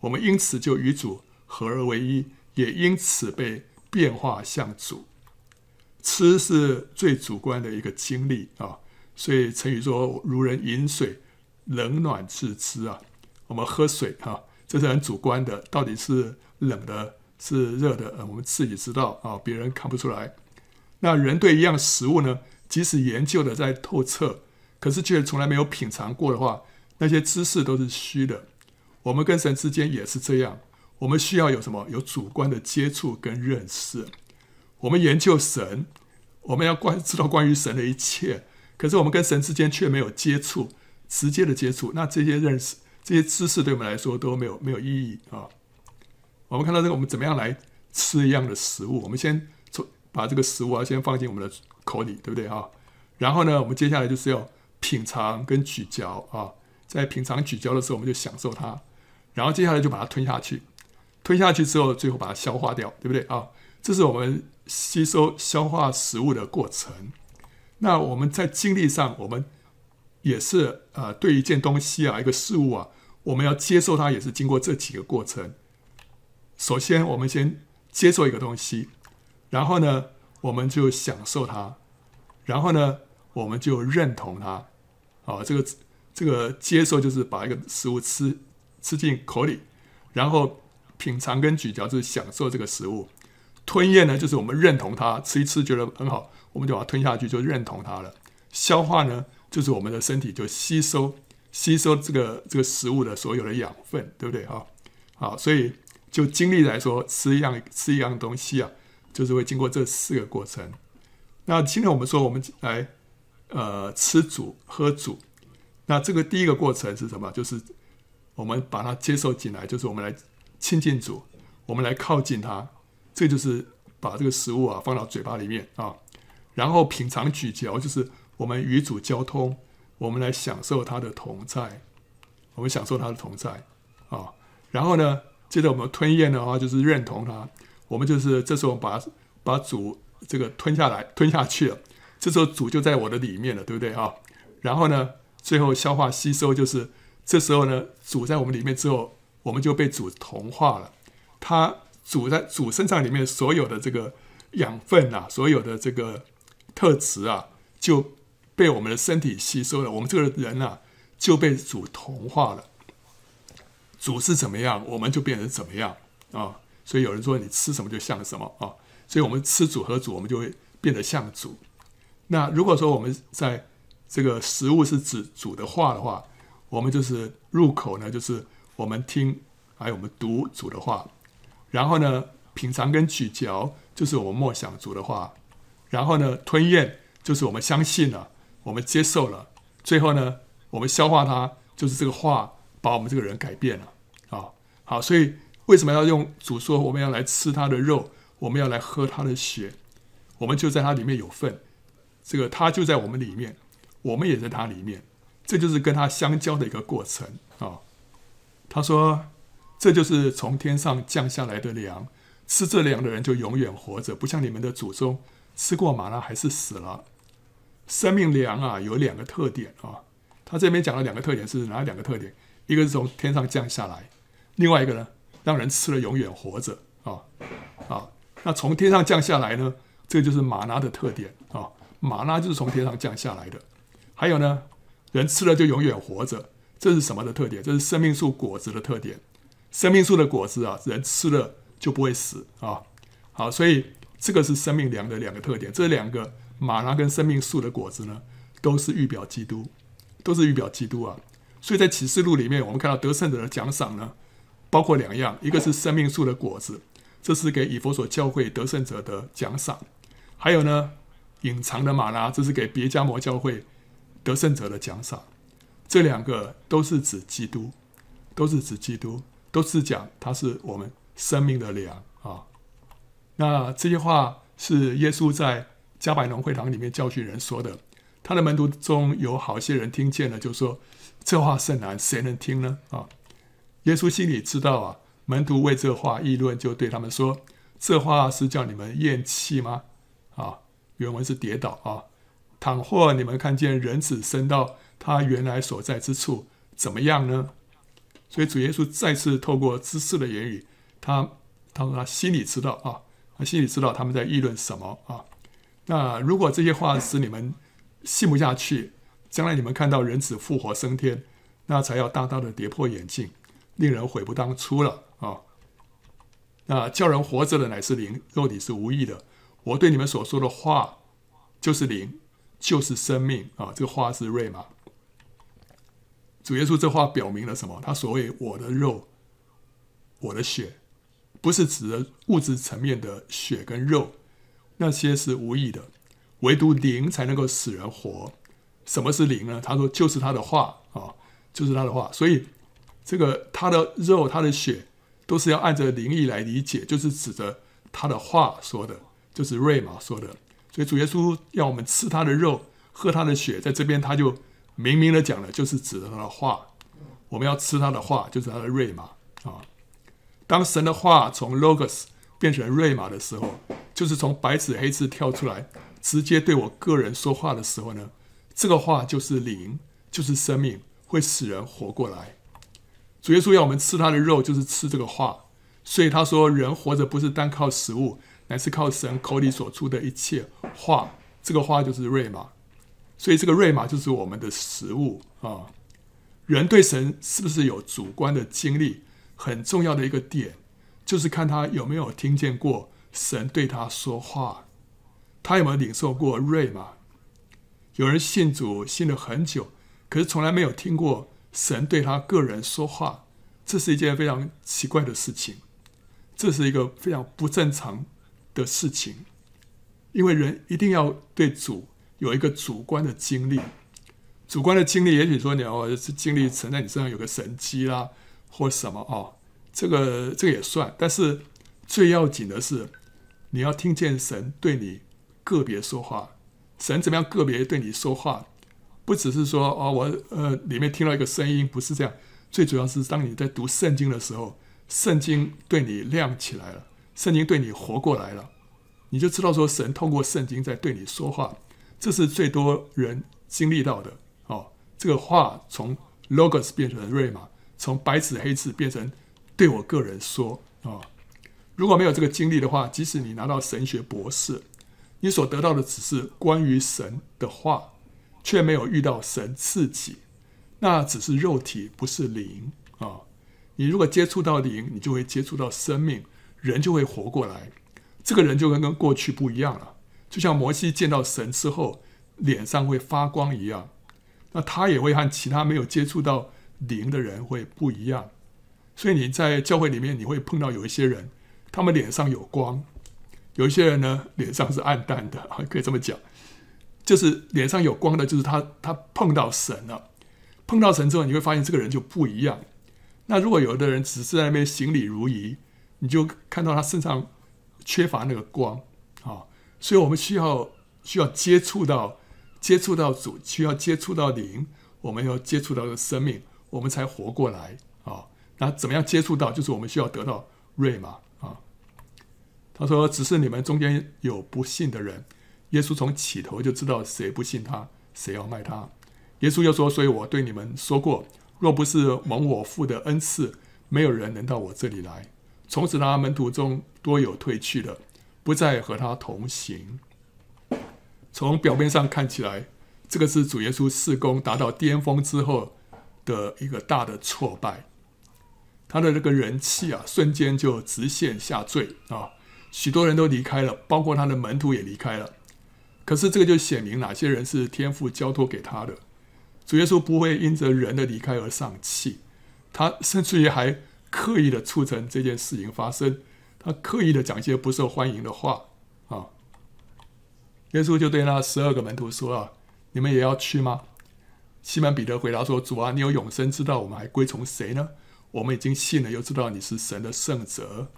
我们因此就与主合而为一，也因此被变化向主。吃是最主观的一个经历啊，所以成语说“如人饮水”。冷暖自知啊，我们喝水哈，这是很主观的，到底是冷的，是热的，我们自己知道啊，别人看不出来。那人对一样食物呢，即使研究的再透彻，可是却从来没有品尝过的话，那些知识都是虚的。我们跟神之间也是这样，我们需要有什么？有主观的接触跟认识。我们研究神，我们要关知道关于神的一切，可是我们跟神之间却没有接触。直接的接触，那这些认识、这些知识对我们来说都没有没有意义啊。我们看到这个，我们怎么样来吃一样的食物？我们先把这个食物啊先放进我们的口里，对不对啊？然后呢，我们接下来就是要品尝跟咀嚼啊。在品尝咀嚼的时候，我们就享受它，然后接下来就把它吞下去。吞下去之后，最后把它消化掉，对不对啊？这是我们吸收消化食物的过程。那我们在经历上，我们。也是呃，对一件东西啊，一个事物啊，我们要接受它，也是经过这几个过程。首先，我们先接受一个东西，然后呢，我们就享受它，然后呢，我们就认同它。啊，这个这个接受就是把一个食物吃吃进口里，然后品尝跟咀嚼就是享受这个食物。吞咽呢，就是我们认同它，吃一吃觉得很好，我们就把它吞下去，就认同它了。消化呢？就是我们的身体就吸收吸收这个这个食物的所有的养分，对不对哈？好，所以就经历来说，吃一样吃一样东西啊，就是会经过这四个过程。那今天我们说，我们来呃吃主喝主，那这个第一个过程是什么？就是我们把它接受进来，就是我们来亲近主，我们来靠近他，这就是把这个食物啊放到嘴巴里面啊，然后品尝咀嚼，就是。我们与主交通，我们来享受他的同在，我们享受他的同在啊。然后呢，接着我们吞咽的话，就是认同他。我们就是这时候把把主这个吞下来，吞下去了。这时候主就在我的里面了，对不对啊？然后呢，最后消化吸收，就是这时候呢，主在我们里面之后，我们就被主同化了。他主在主身上里面所有的这个养分啊，所有的这个特质啊，就。被我们的身体吸收了，我们这个人啊就被主同化了。主是怎么样，我们就变成怎么样啊。所以有人说，你吃什么就像什么啊。所以我们吃主和主，我们就会变得像主。那如果说我们在这个食物是指主的话的话，我们就是入口呢，就是我们听还有我们读主的话，然后呢品尝跟咀嚼就是我们默想主的话，然后呢吞咽就是我们相信了。我们接受了，最后呢，我们消化它，就是这个话把我们这个人改变了啊。好，所以为什么要用主说我们要来吃他的肉，我们要来喝他的血，我们就在他里面有份，这个他就在我们里面，我们也在他里面，这就是跟他相交的一个过程啊。他说，这就是从天上降下来的粮，吃这粮的人就永远活着，不像你们的祖宗吃过马拉还是死了。生命粮啊，有两个特点啊。他这边讲了两个特点是哪两个特点？一个是从天上降下来，另外一个呢，让人吃了永远活着啊啊。那从天上降下来呢，这就是玛拿的特点啊，玛拿就是从天上降下来的。还有呢，人吃了就永远活着，这是什么的特点？这是生命树果子的特点。生命树的果子啊，人吃了就不会死啊。好，所以这个是生命粮的两个特点。这两个玛拿跟生命树的果子呢，都是预表基督，都是预表基督啊。所以在启示录里面，我们看到得胜者的奖赏呢，包括两样，一个是生命树的果子，这是给以佛所教会得胜者的奖赏；还有呢，隐藏的马拉，这是给别迦摩教会得胜者的奖赏。这两个都是指基督，都是指基督，都是讲他是我们生命的粮啊。那这些话是耶稣在加百农会堂里面教训人说的，他的门徒中有好些人听见了，就说。这话甚难，谁能听呢？啊，耶稣心里知道啊，门徒为这话议论，就对他们说：“这话是叫你们厌弃吗？”啊，原文是跌倒啊。倘或你们看见人子升到他原来所在之处，怎么样呢？所以主耶稣再次透过知识的言语，他他说他心里知道啊，他心里知道他们在议论什么啊。那如果这些话使你们信不下去，将来你们看到人子复活升天，那才要大大的跌破眼镜，令人悔不当初了啊！那叫人活着的乃是灵，肉体是无益的。我对你们所说的话，就是灵，就是生命啊！这个话是瑞玛。主耶稣这话表明了什么？他所谓我的肉，我的血，不是指的物质层面的血跟肉，那些是无益的，唯独灵才能够使人活。什么是灵呢？他说就是他的话啊，就是他的话。所以这个他的肉、他的血都是要按着灵意来理解，就是指着他的话说的，就是瑞玛说的。所以主耶稣要我们吃他的肉、喝他的血，在这边他就明明的讲了，就是指着他的话。我们要吃他的话，就是他的瑞玛啊。当神的话从 logos 变成瑞玛的时候，就是从白纸黑字跳出来，直接对我个人说话的时候呢，这个话就是灵，就是生命，会使人活过来。主耶稣要我们吃他的肉，就是吃这个话。所以他说，人活着不是单靠食物，乃是靠神口里所出的一切话。这个话就是瑞玛，所以这个瑞玛就是我们的食物啊。人对神是不是有主观的经历，很重要的一个点，就是看他有没有听见过神对他说话，他有没有领受过瑞玛。有人信主信了很久，可是从来没有听过神对他个人说话，这是一件非常奇怪的事情，这是一个非常不正常的事情，因为人一定要对主有一个主观的经历，主观的经历，也许说你要经历存在你身上有个神迹啦，或什么哦，这个这个也算，但是最要紧的是你要听见神对你个别说话。神怎么样个别对你说话，不只是说哦，我呃里面听到一个声音，不是这样。最主要是当你在读圣经的时候，圣经对你亮起来了，圣经对你活过来了，你就知道说神通过圣经在对你说话。这是最多人经历到的哦。这个话从 logos 变成瑞玛，从白纸黑字变成对我个人说啊、如果没有这个经历的话，即使你拿到神学博士。你所得到的只是关于神的话，却没有遇到神自己，那只是肉体，不是灵啊！你如果接触到灵，你就会接触到生命，人就会活过来。这个人就跟跟过去不一样了，就像摩西见到神之后，脸上会发光一样。那他也会和其他没有接触到灵的人会不一样。所以你在教会里面，你会碰到有一些人，他们脸上有光。有一些人呢，脸上是暗淡的，(laughs) 可以这么讲，就是脸上有光的，就是他他碰到神了，碰到神之后，你会发现这个人就不一样。那如果有的人只是在那边行礼如仪，你就看到他身上缺乏那个光啊。所以我们需要需要接触到接触到主，需要接触到灵，我们要接触到这个生命，我们才活过来啊。那怎么样接触到？就是我们需要得到瑞玛啊。他说：“只是你们中间有不信的人，耶稣从起头就知道谁不信他，谁要卖他。耶稣又说：所以我对你们说过，若不是蒙我父的恩赐，没有人能到我这里来。从此，他门徒中多有退去的，不再和他同行。从表面上看起来，这个是主耶稣事工达到巅峰之后的一个大的挫败。他的这个人气啊，瞬间就直线下坠啊！许多人都离开了，包括他的门徒也离开了。可是这个就显明哪些人是天父交托给他的。主耶稣不会因着人的离开而丧气，他甚至于还刻意的促成这件事情发生。他刻意的讲一些不受欢迎的话啊。耶稣就对那十二个门徒说：“啊，你们也要去吗？”西门彼得回答说：“主啊，你有永生之道，我们还归从谁呢？我们已经信了，又知道你是神的圣者。”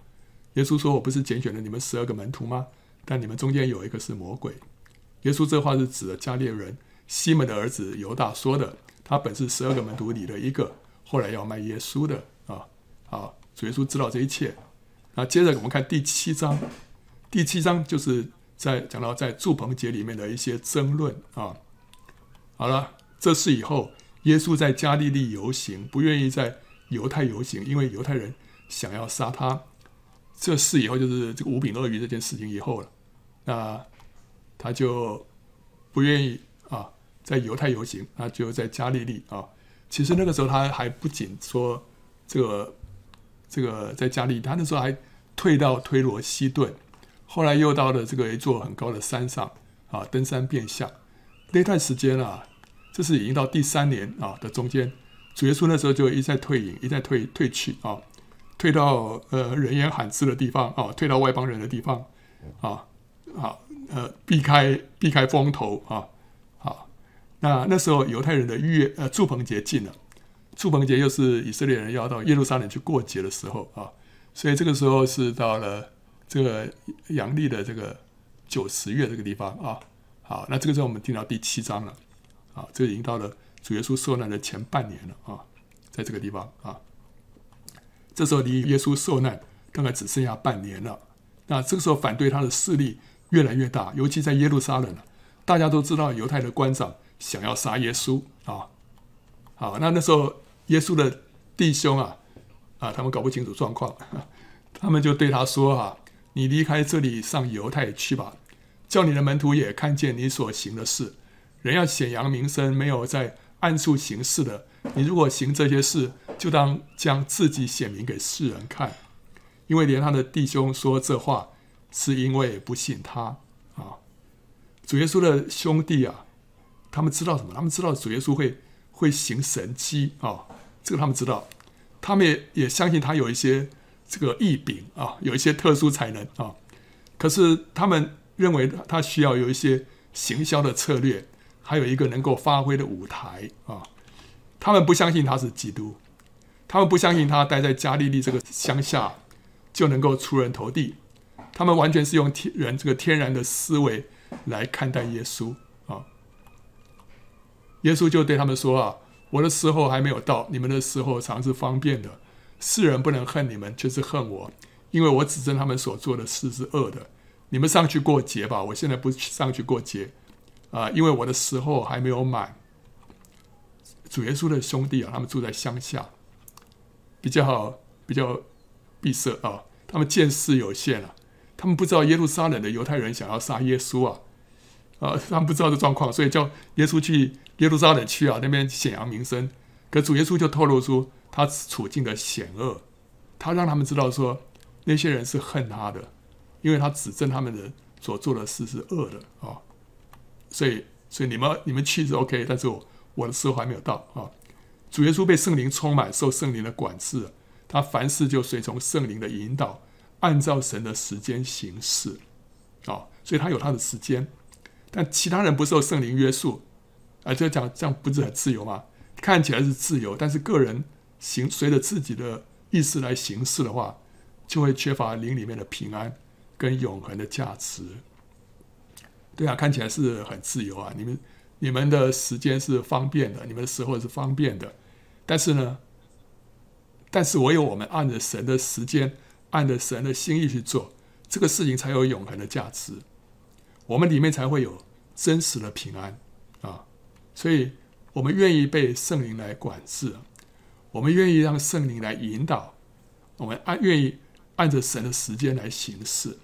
耶稣说：“我不是拣选了你们十二个门徒吗？但你们中间有一个是魔鬼。”耶稣这话是指的加略人。西门的儿子犹大说的，他本是十二个门徒里的一个，后来要卖耶稣的啊。好，主耶稣知道这一切。那接着我们看第七章，第七章就是在讲到在住棚节里面的一些争论啊。好了，这事以后，耶稣在加利利游行，不愿意在犹太游行，因为犹太人想要杀他。这事以后就是这个五饼二鱼这件事情以后了，那他就不愿意啊。在犹太游行，他就在加利利啊。其实那个时候他还不仅说这个这个在加利利，他那时候还退到推罗西顿，后来又到了这个一座很高的山上啊，登山变相。那段时间啊，这是已经到第三年啊的中间，主耶稣那时候就一再退隐，一再退退去啊，退到呃人烟罕至的地方啊，退到外邦人的地方啊，啊呃避开避开风头啊。好那那时候犹太人的月呃住棚节近了，住棚节又是以色列人要到耶路撒冷去过节的时候啊，所以这个时候是到了这个阳历的这个九十月这个地方啊。好，那这个时候我们听到第七章了，啊，这已经到了主耶稣受难的前半年了啊，在这个地方啊，这时候离耶稣受难大概只剩下半年了。那这个时候反对他的势力越来越大，尤其在耶路撒冷，大家都知道犹太的官长。想要杀耶稣啊！好，那那时候耶稣的弟兄啊啊，他们搞不清楚状况，(laughs) 他们就对他说：“啊，你离开这里上犹太去吧，叫你的门徒也看见你所行的事。人要显扬名声，没有在暗处行事的。你如果行这些事，就当将自己显明给世人看，因为连他的弟兄说这话，是因为不信他啊。主耶稣的兄弟啊。”他们知道什么？他们知道主耶稣会会行神迹啊、这个他们知道。他们也也相信他有一些这个异禀啊，有一些特殊才能啊、可是他们认为他需要有一些行销的策略，还有一个能够发挥的舞台啊、他们不相信他是基督，他们不相信他待在加利利这个乡下就能够出人头地。他们完全是用天人这个天然的思维来看待耶稣啊。耶稣就对他们说：“啊，我的时候还没有到，你们的时候常是方便的。世人不能恨你们，却是恨我，因为我指证他们所做的事是恶的。你们上去过节吧，我现在不上去过节，啊，因为我的时候还没有满。主耶稣的兄弟啊，他们住在乡下，比较好，比较闭塞啊，他们见识有限啊，他们不知道耶路撒冷的犹太人想要杀耶稣啊。”啊，他们不知道这状况，所以叫耶稣去耶路撒冷去啊，那边显扬名声。可主耶稣就透露出他处境的险恶，他让他们知道说那些人是恨他的，因为他指证他们的所做的事是恶的啊。所以，所以你们你们去是 OK，但是我我的时候还没有到啊。主耶稣被圣灵充满，受圣灵的管制，他凡事就随从圣灵的引导，按照神的时间行事啊。所以他有他的时间。但其他人不受圣灵约束，啊，就讲这样不是很自由吗？看起来是自由，但是个人行随着自己的意思来行事的话，就会缺乏灵里面的平安跟永恒的价值。对啊，看起来是很自由啊，你们你们的时间是方便的，你们的时候是方便的，但是呢，但是唯有我们按着神的时间，按着神的心意去做，这个事情才有永恒的价值。我们里面才会有真实的平安啊！所以，我们愿意被圣灵来管制，我们愿意让圣灵来引导，我们按愿意按着神的时间来行事，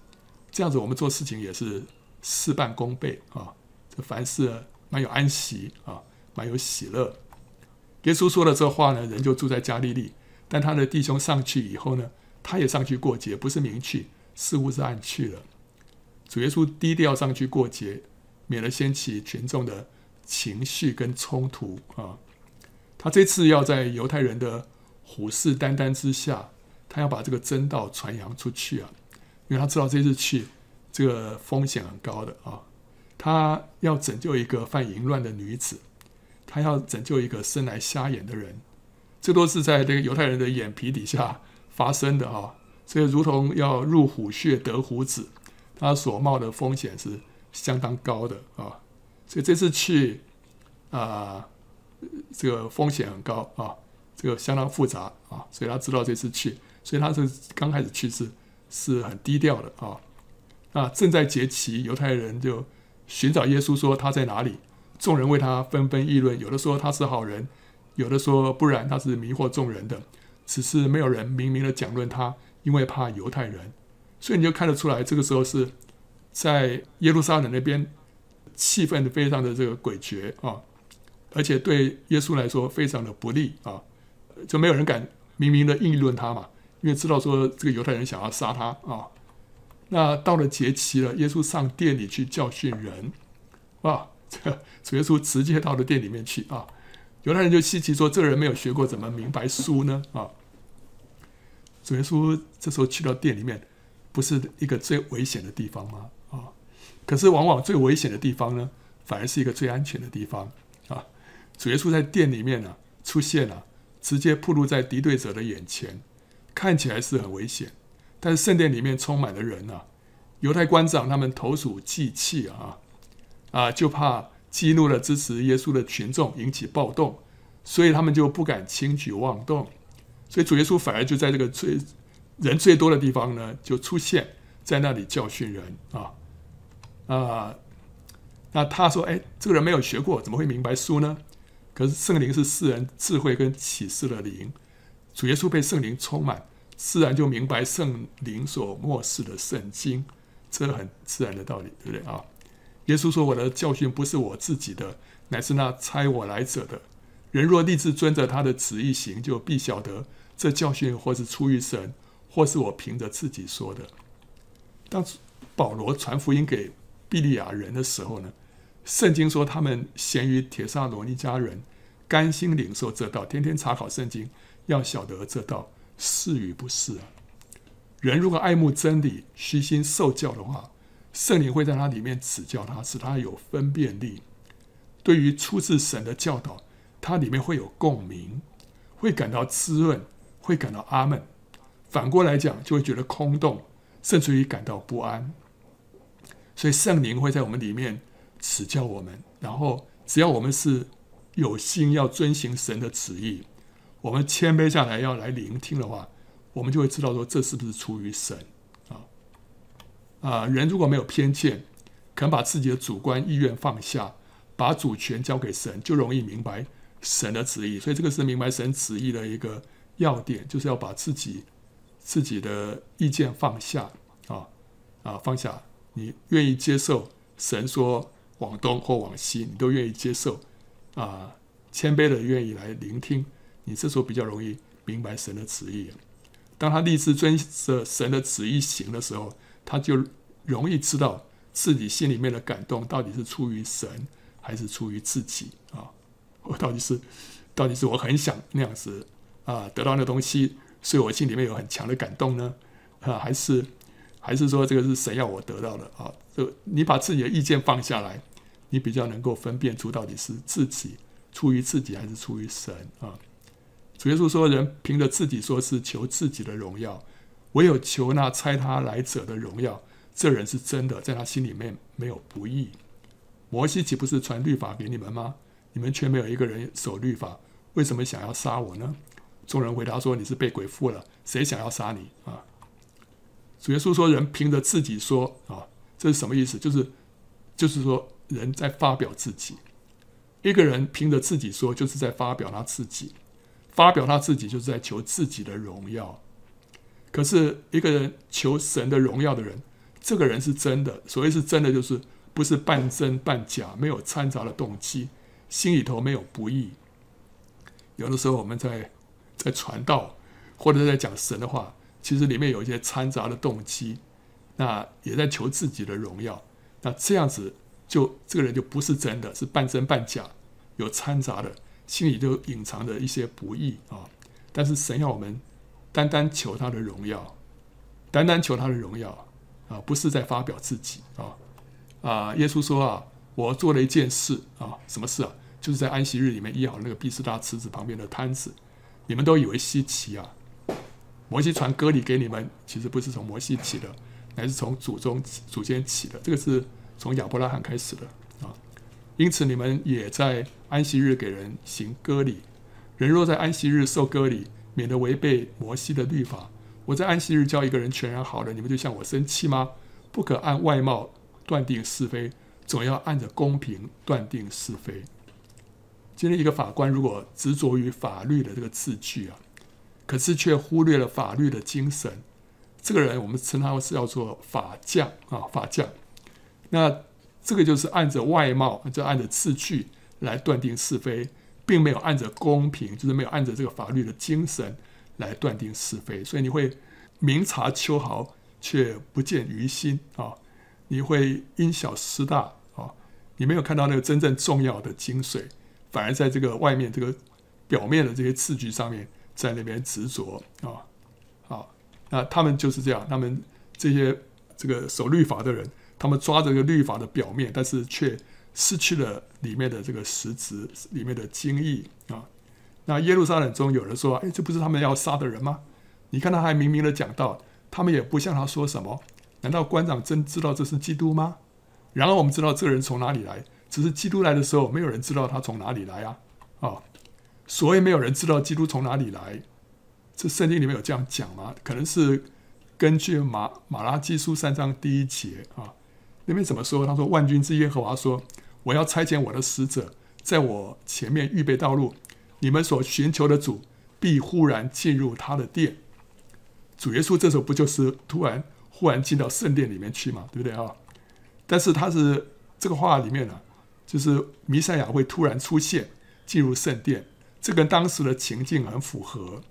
这样子我们做事情也是事半功倍啊！这凡事蛮有安息啊，蛮有喜乐。耶稣说了这话呢，人就住在加利利，但他的弟兄上去以后呢，他也上去过节，不是明去，似乎是暗去了。主耶稣低调上去过节，免得掀起群众的情绪跟冲突啊。他这次要在犹太人的虎视眈眈之下，他要把这个真道传扬出去啊，因为他知道这次去这个风险很高的啊。他要拯救一个犯淫乱的女子，他要拯救一个生来瞎眼的人，这都是在这个犹太人的眼皮底下发生的啊。所以如同要入虎穴得虎子，他所冒的风险是相当高的啊。所以这次去啊。这个风险很高啊，这个相当复杂啊，所以他知道这次去，所以他是刚开始去是是很低调的啊。那正在节期，犹太人就寻找耶稣，说他在哪里？众人为他纷纷议论，有的说他是好人，有的说不然，他是迷惑众人的。只是没有人明明的讲论他，因为怕犹太人。所以你就看得出来，这个时候是在耶路撒冷那边气氛非常的这个诡谲啊。而且对耶稣来说非常的不利啊，就没有人敢明明的议论他嘛，因为知道说这个犹太人想要杀他啊。那到了节期了，耶稣上殿里去教训人啊，这个主耶稣直接到了殿里面去啊。犹太人就稀奇说：“这个人没有学过，怎么明白书呢？”啊，主耶稣这时候去到殿里面，不是一个最危险的地方吗？啊，可是往往最危险的地方呢，反而是一个最安全的地方啊。主耶稣在殿里面呢、出现了，直接暴露在敌对者的眼前，看起来是很危险。但是圣殿里面充满了人呐，犹太官长他们投鼠忌器啊，啊，就怕激怒了支持耶稣的群众，引起暴动，所以他们就不敢轻举妄动。所以主耶稣反而就在这个最人最多的地方呢，就出现在那里教训人啊啊。那他说：“哎，这个人没有学过，怎么会明白书呢？”可是圣灵是世人智慧跟启示的灵，主耶稣被圣灵充满，自然就明白圣灵所默示的圣经，这很自然的道理，对不对啊？耶稣说：“我的教训不是我自己的，乃是那差我来者的。人若立志遵着他的旨意行，就必晓得这教训或是出于神，或是我凭着自己说的。”当保罗传福音给庇利亚人的时候呢，圣经说他们咸于帖撒罗尼迦人。甘心领受这道，天天查考圣经，要晓得这道是与不是啊。人如果爱慕真理，虚心受教的话，圣灵会在他里面指教他，使他有分辨力。对于出自神的教导，他里面会有共鸣，会感到滋润，会感到阿门。反过来讲，就会觉得空洞，甚至于感到不安。所以圣灵会在我们里面指教我们，然后只要我们是。有心要遵行神的旨意，我们谦卑下来要来聆听的话，我们就会知道说，这是不是出于神啊？啊，人如果没有偏见，肯把自己的主观意愿放下，把主权交给神，就容易明白神的旨意。所以这个是明白神旨意的一个要点，就是要把自己自己的意见放下啊啊，放下，你愿意接受神说往东或往西，你都愿意接受。啊，谦卑的愿意来聆听，你这时候比较容易明白神的旨意。当他立志遵着神的旨意行的时候，他就容易知道自己心里面的感动到底是出于神还是出于自己啊？我到底是到底是我很想那样子啊得到那东西，所以我心里面有很强的感动呢？啊，还是还是说这个是神要我得到的啊？就你把自己的意见放下来。你比较能够分辨出到底是自己出于自己还是出于神啊？主耶稣说：“人凭着自己说是求自己的荣耀，唯有求那差他来者的荣耀，这人是真的，在他心里面没有不义。摩西岂不是传律法给你们吗？你们却没有一个人守律法，为什么想要杀我呢？”众人回答说：“你是被鬼附了，谁想要杀你啊？”主耶稣说：“人凭着自己说啊，这是什么意思？就是就是说。”人在发表自己，一个人凭着自己说，就是在发表他自己。发表他自己，就是在求自己的荣耀。可是一个人求神的荣耀的人，这个人是真的。所谓是真的，就是不是半真半假，没有掺杂的动机，心里头没有不义。有的时候我们在在传道或者在讲神的话，其实里面有一些掺杂的动机，那也在求自己的荣耀。那这样子就这个人就不是真的，是半真半假，有掺杂的，心里就隐藏着一些不义啊。但是神要我们。单单求他的荣耀，单单求他的荣耀啊，不是在发表自己啊啊！耶稣说啊，我做了一件事啊，什么事啊？就是在安息日里面医好那个毕士大池子旁边的瘫子，你们都以为稀奇啊？摩西传割礼给你们，其实不是从摩西起的，乃是从祖宗祖先起的，这个是从亚伯拉罕开始的啊。因此你们也在安息日给人行割礼，人若在安息日受割礼。免得违背摩西的律法。我在安息日叫一个人全然好了，你们就向我生气吗？不可按外貌断定是非，总要按着公平断定是非。今天一个法官如果执着于法律的这个字句啊，可是却忽略了法律的精神，这个人我们称他是叫做法匠啊，法匠。那这个就是按着外貌，就按着字句来断定是非。并没有按着公平，就是没有按着这个法律的精神来断定是非，所以你会明察秋毫，却不见于心啊！你会因小失大啊！你没有看到那个真正重要的精髓，反而在这个外面这个表面的这些字句上面，在那边执着啊！好，那他们就是这样，他们这些这个守律法的人，他们抓着个律法的表面，但是却。失去了里面的这个实质，里面的精义啊。那耶路撒冷中有人说：“哎，这不是他们要杀的人吗？”你看他还明明的讲到，他们也不向他说什么。难道官长真知道这是基督吗？然而我们知道这个人从哪里来，只是基督来的时候，没有人知道他从哪里来啊。啊，所以没有人知道基督从哪里来。这圣经里面有这样讲吗？可能是根据马马拉基书三章第一节啊。那边怎么说？他说：“万军之耶和华说，我要差遣我的使者，在我前面预备道路。你们所寻求的主，必忽然进入他的殿。”主耶稣这时候不就是突然忽然进到圣殿里面去嘛？对不对啊？但是他是这个话里面呢、啊，就是弥赛亚会突然出现进入圣殿，这跟当时的情境很符合。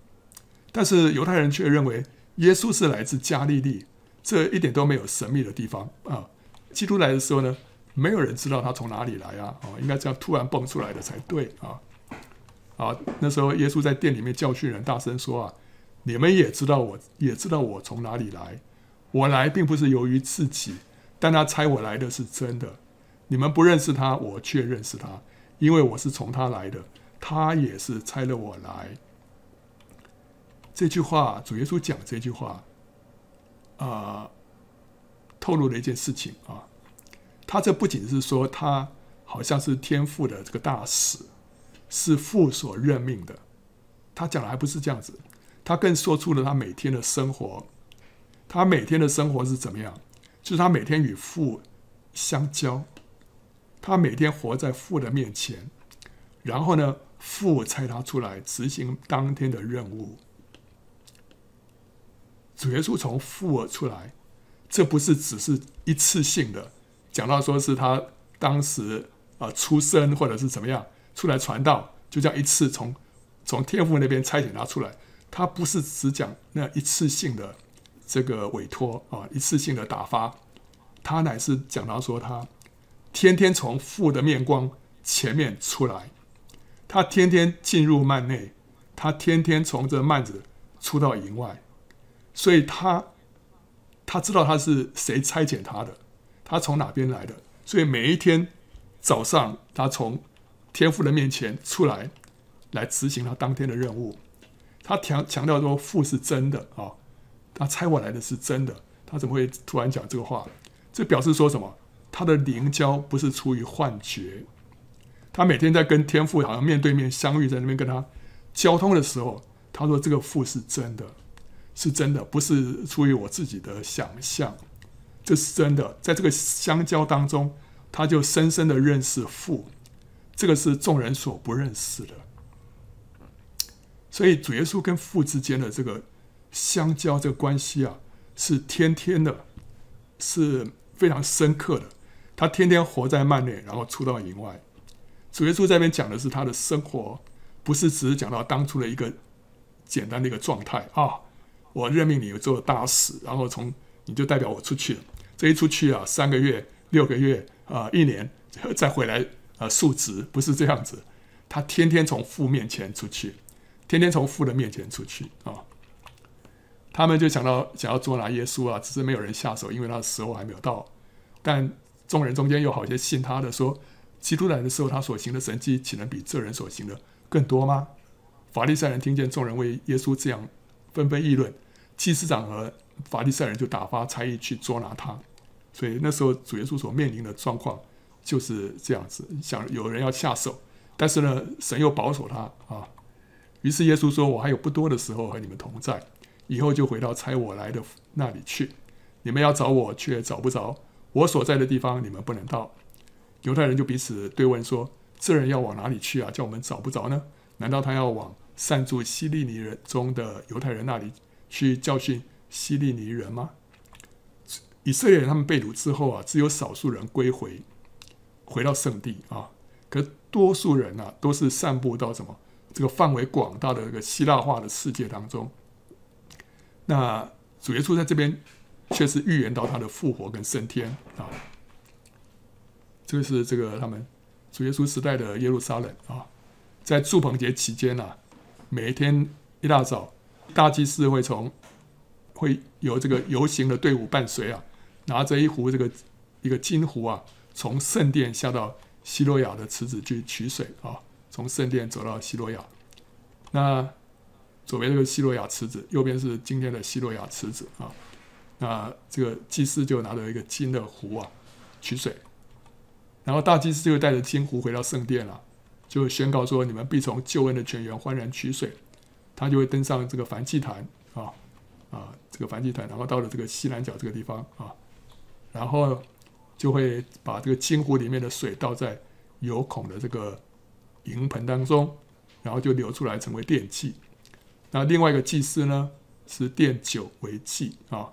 但是犹太人却认为耶稣是来自加利利，这一点都没有神秘的地方啊。基督来的时候呢，没有人知道他从哪里来啊！哦，应该这样突然蹦出来的才对啊！啊，那时候耶稣在殿里面教训人，大声说啊：“你们也知道我，也知道我从哪里来。我来并不是由于自己，但他猜我来的是真的。你们不认识他，我却认识他，因为我是从他来的。他也是差了我来。”这句话，主耶稣讲这句话，啊、透露了一件事情啊，他这不仅是说他好像是天父的这个大使，是父所任命的。他讲的还不是这样子，他更说出了他每天的生活。他每天的生活是怎么样？就是他每天与父相交，他每天活在父的面前，然后呢，父差他出来执行当天的任务。主耶稣从父而出来。这不是只是一次性的，讲到说是他当时啊出生或者是怎么样出来传道，就这样一次从从天父那边差遣他出来，他不是只讲那一次性的这个委托啊，一次性的打发，他乃是讲到说他天天从父的面光前面出来，他天天进入幔内，他天天从这幔子出到营外，所以他。他知道他是谁差遣他的，他从哪边来的，所以每一天早上，他从天父的面前出来，来执行他当天的任务。他强强调说父是真的啊，他差我来的是真的。他怎么会突然讲这个话？这表示说什么？他的灵交不是出于幻觉。他每天在跟天父好像面对面相遇，在那边跟他交通的时候，他说这个父是真的。是真的，不是出于我自己的想象，这是真的。在这个相交当中，他就深深的认识父，这个是众人所不认识的。所以主耶稣跟父之间的这个相交这个关系啊，是天天的，是非常深刻的。他天天活在幔内，然后出到营外。主耶稣这边讲的是他的生活，不是只是讲到当初的一个简单的一个状态啊。我任命你做大使，然后从你就代表我出去了。这一出去啊，三个月、六个月啊，一年再回来啊，述职不是这样子。他天天从父面前出去，天天从父的面前出去啊。他们就想到想要捉拿耶稣啊，只是没有人下手，因为他的时候还没有到。但众人中间有好些信他的说，基督来的时候，他所行的神迹，岂能比这人所行的更多吗？法利赛人听见众人为耶稣这样纷纷议论，祭司长和法利赛人就打发差役去捉拿他。所以那时候主耶稣所面临的状况就是这样子，想有人要下手，但是呢，神又保守他啊。于是耶稣说：“我还有不多的时候和你们同在，以后就回到差我来的那里去。你们要找我，却找不着。我所在的地方，你们不能到。”犹太人就彼此对问说：“这人要往哪里去啊？叫我们找不着呢？难道他要往散住希利尼人中的犹太人那里去教训希利尼人吗？”以色列人他们被掳之后啊，只有少数人归回，回到圣地啊。可多数人呢、啊，都是散布到什么这个范围广大的这个希腊化的世界当中。那主耶稣在这边却是预言到他的复活跟升天啊。这个是这个他们主耶稣时代的耶路撒冷啊，在住棚节期间啊，每一天一大早，大祭司会从会有这个游行的队伍伴随啊，拿着一壶这个一个金壶啊，从圣殿下到希罗亚的池子去取水啊，从圣殿走到希罗亚，那左边这个希罗亚池子，右边是今天的希罗亚池子啊，那这个祭司就拿着一个金的壶啊取水。然后大祭司就带着金壶回到圣殿了，就宣告说：“你们必从救恩的泉源欢然取水。”他就会登上这个燔祭坛啊啊，这个燔祭坛，然后到了这个西南角这个地方啊，然后就会把这个金壶里面的水倒在有孔的这个银盆当中，然后就流出来成为奠祭。那另外一个祭司呢，是奠酒为祭啊，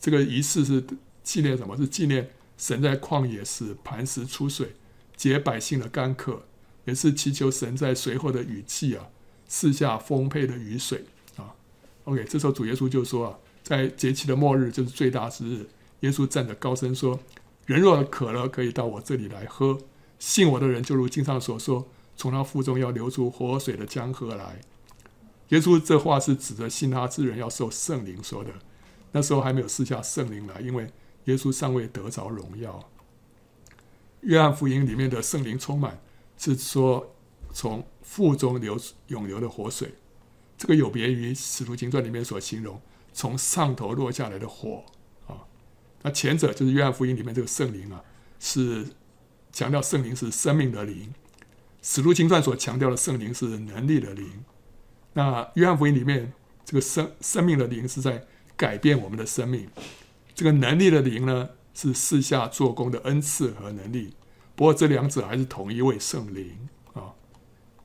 这个仪式是纪念什么？是纪念。神在旷野时磐石出水，解百姓的干渴，也是祈求神在随后的雨季啊，赐下丰沛的雨水啊。OK，这时候主耶稣就说啊，在节期的末日就是最大之日，耶稣站着高声说：“人若渴了，可以到我这里来喝。信我的人，就如经上所说，从他腹中要流出活水的江河来。”耶稣这话是指着信他之人要受圣灵说的。那时候还没有赐下圣灵来，因为。耶稣尚未得着荣耀。约翰福音里面的圣灵充满，是说从腹中流涌流的活水。这个有别于使徒行传里面所形容从上头落下来的火啊。那前者就是约翰福音里面这个圣灵啊，是强调圣灵是生命的灵。使徒行传所强调的圣灵是能力的灵。那约翰福音里面这个生生命的灵是在改变我们的生命。这个能力的灵呢，是四下做工的恩赐和能力。不过这两者还是同一位圣灵啊。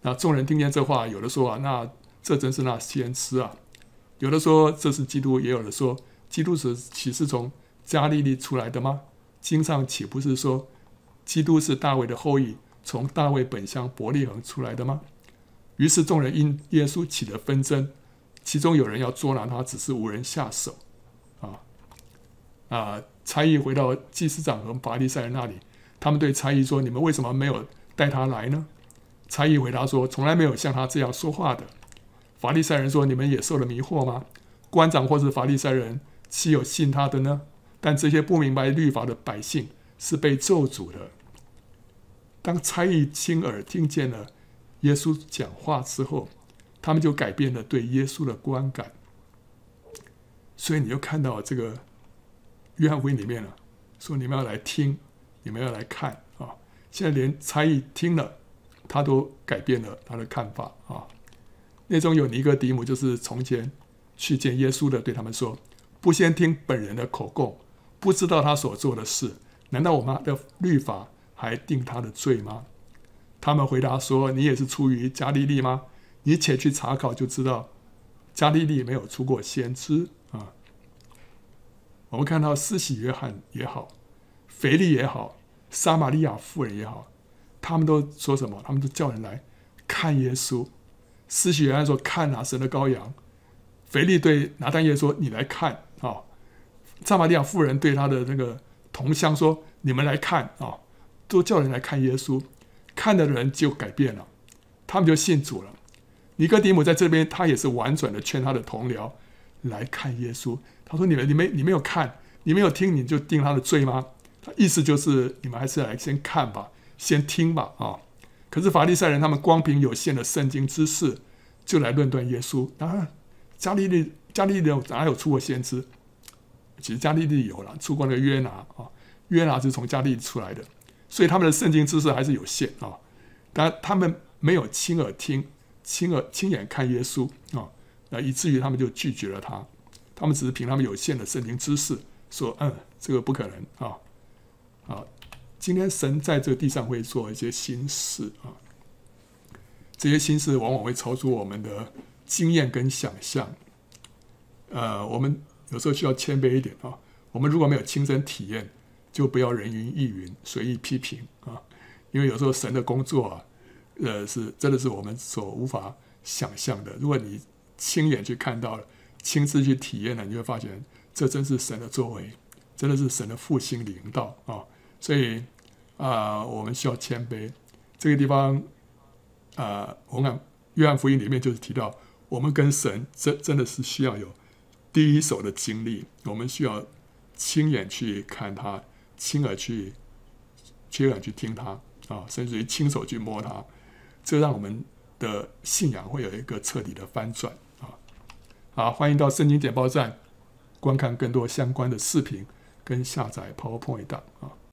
那众人听见这话，有的说啊，那这真是那先知啊；有的说这是基督，也有的说基督是岂是从加利利出来的吗？经上岂不是说基督是大卫的后裔，从大卫本乡伯利恒出来的吗？于是众人因耶稣起了纷争，其中有人要捉拿他，只是无人下手。啊啊！差役回到祭司长和法利赛人那里，他们对差役说：“你们为什么没有带他来呢？”差役回答说：“从来没有像他这样说话的。”法利赛人说：“你们也受了迷惑吗？官长或是法利赛人，岂有信他的呢？但这些不明白律法的百姓是被咒诅的。”当差役亲耳听见了耶稣讲话之后，他们就改变了对耶稣的观感。所以你就看到这个。约翰福音里面了，说你们要来听，你们要来看啊！现在连差役听了，他都改变了他的看法啊。那种有尼哥底母，就是从前去见耶稣的，对他们说：“不先听本人的口供，不知道他所做的事，难道我们的律法还定他的罪吗？”他们回答说：“你也是出于加利利吗？你且去查考就知道，加利利没有出过先知啊。我们看到施洗约翰也好，腓力也好，撒玛利亚妇人也好，他们都说什么？他们都叫人来看耶稣。施洗约翰说：“看哪，神的羔羊。”腓力对拿但业说：“你来看啊！”撒玛利亚妇人对他的那个同乡说：“你们来看啊！”都叫人来看耶稣，看的人就改变了，他们就信主了。尼哥底母在这边，他也是婉转的劝他的同僚来看耶稣。他说：“你们，你们，你没有看，你没有听，你就定他的罪吗？”他意思就是，你们还是来先看吧，先听吧啊！可是法利赛人他们光凭有限的圣经知识就来论断耶稣。啊，加利利，加利利哪有出过先知？其实加利利有了，出过那个约拿啊，约拿是从加利利出来的。所以他们的圣经知识还是有限啊，但他们没有亲耳听、亲耳亲眼看耶稣啊，那以至于他们就拒绝了他。他们只是凭他们有限的圣经知识说：“嗯，这个不可能啊！”啊，今天神在这个地上会做一些新事啊，这些新事往往会超出我们的经验跟想象。呃，我们有时候需要谦卑一点啊，我们如果没有亲身体验。就不要人云亦云，随意批评啊！因为有时候神的工作啊，呃，是真的是我们所无法想象的。如果你亲眼去看到了，亲自去体验了，你会发现这真是神的作为，真的是神的复兴领导啊！所以啊、我们需要谦卑。这个地方啊、呃，我看约翰福音里面就是提到，我们跟神真真的是需要有第一手的经历，我们需要亲眼去看他。亲耳去，亲耳去听他啊，甚至于亲手去摸他，这让我们的信仰会有一个彻底的翻转啊！好，欢迎到圣经简报站观看更多相关的视频跟下载 PowerPoint 档啊。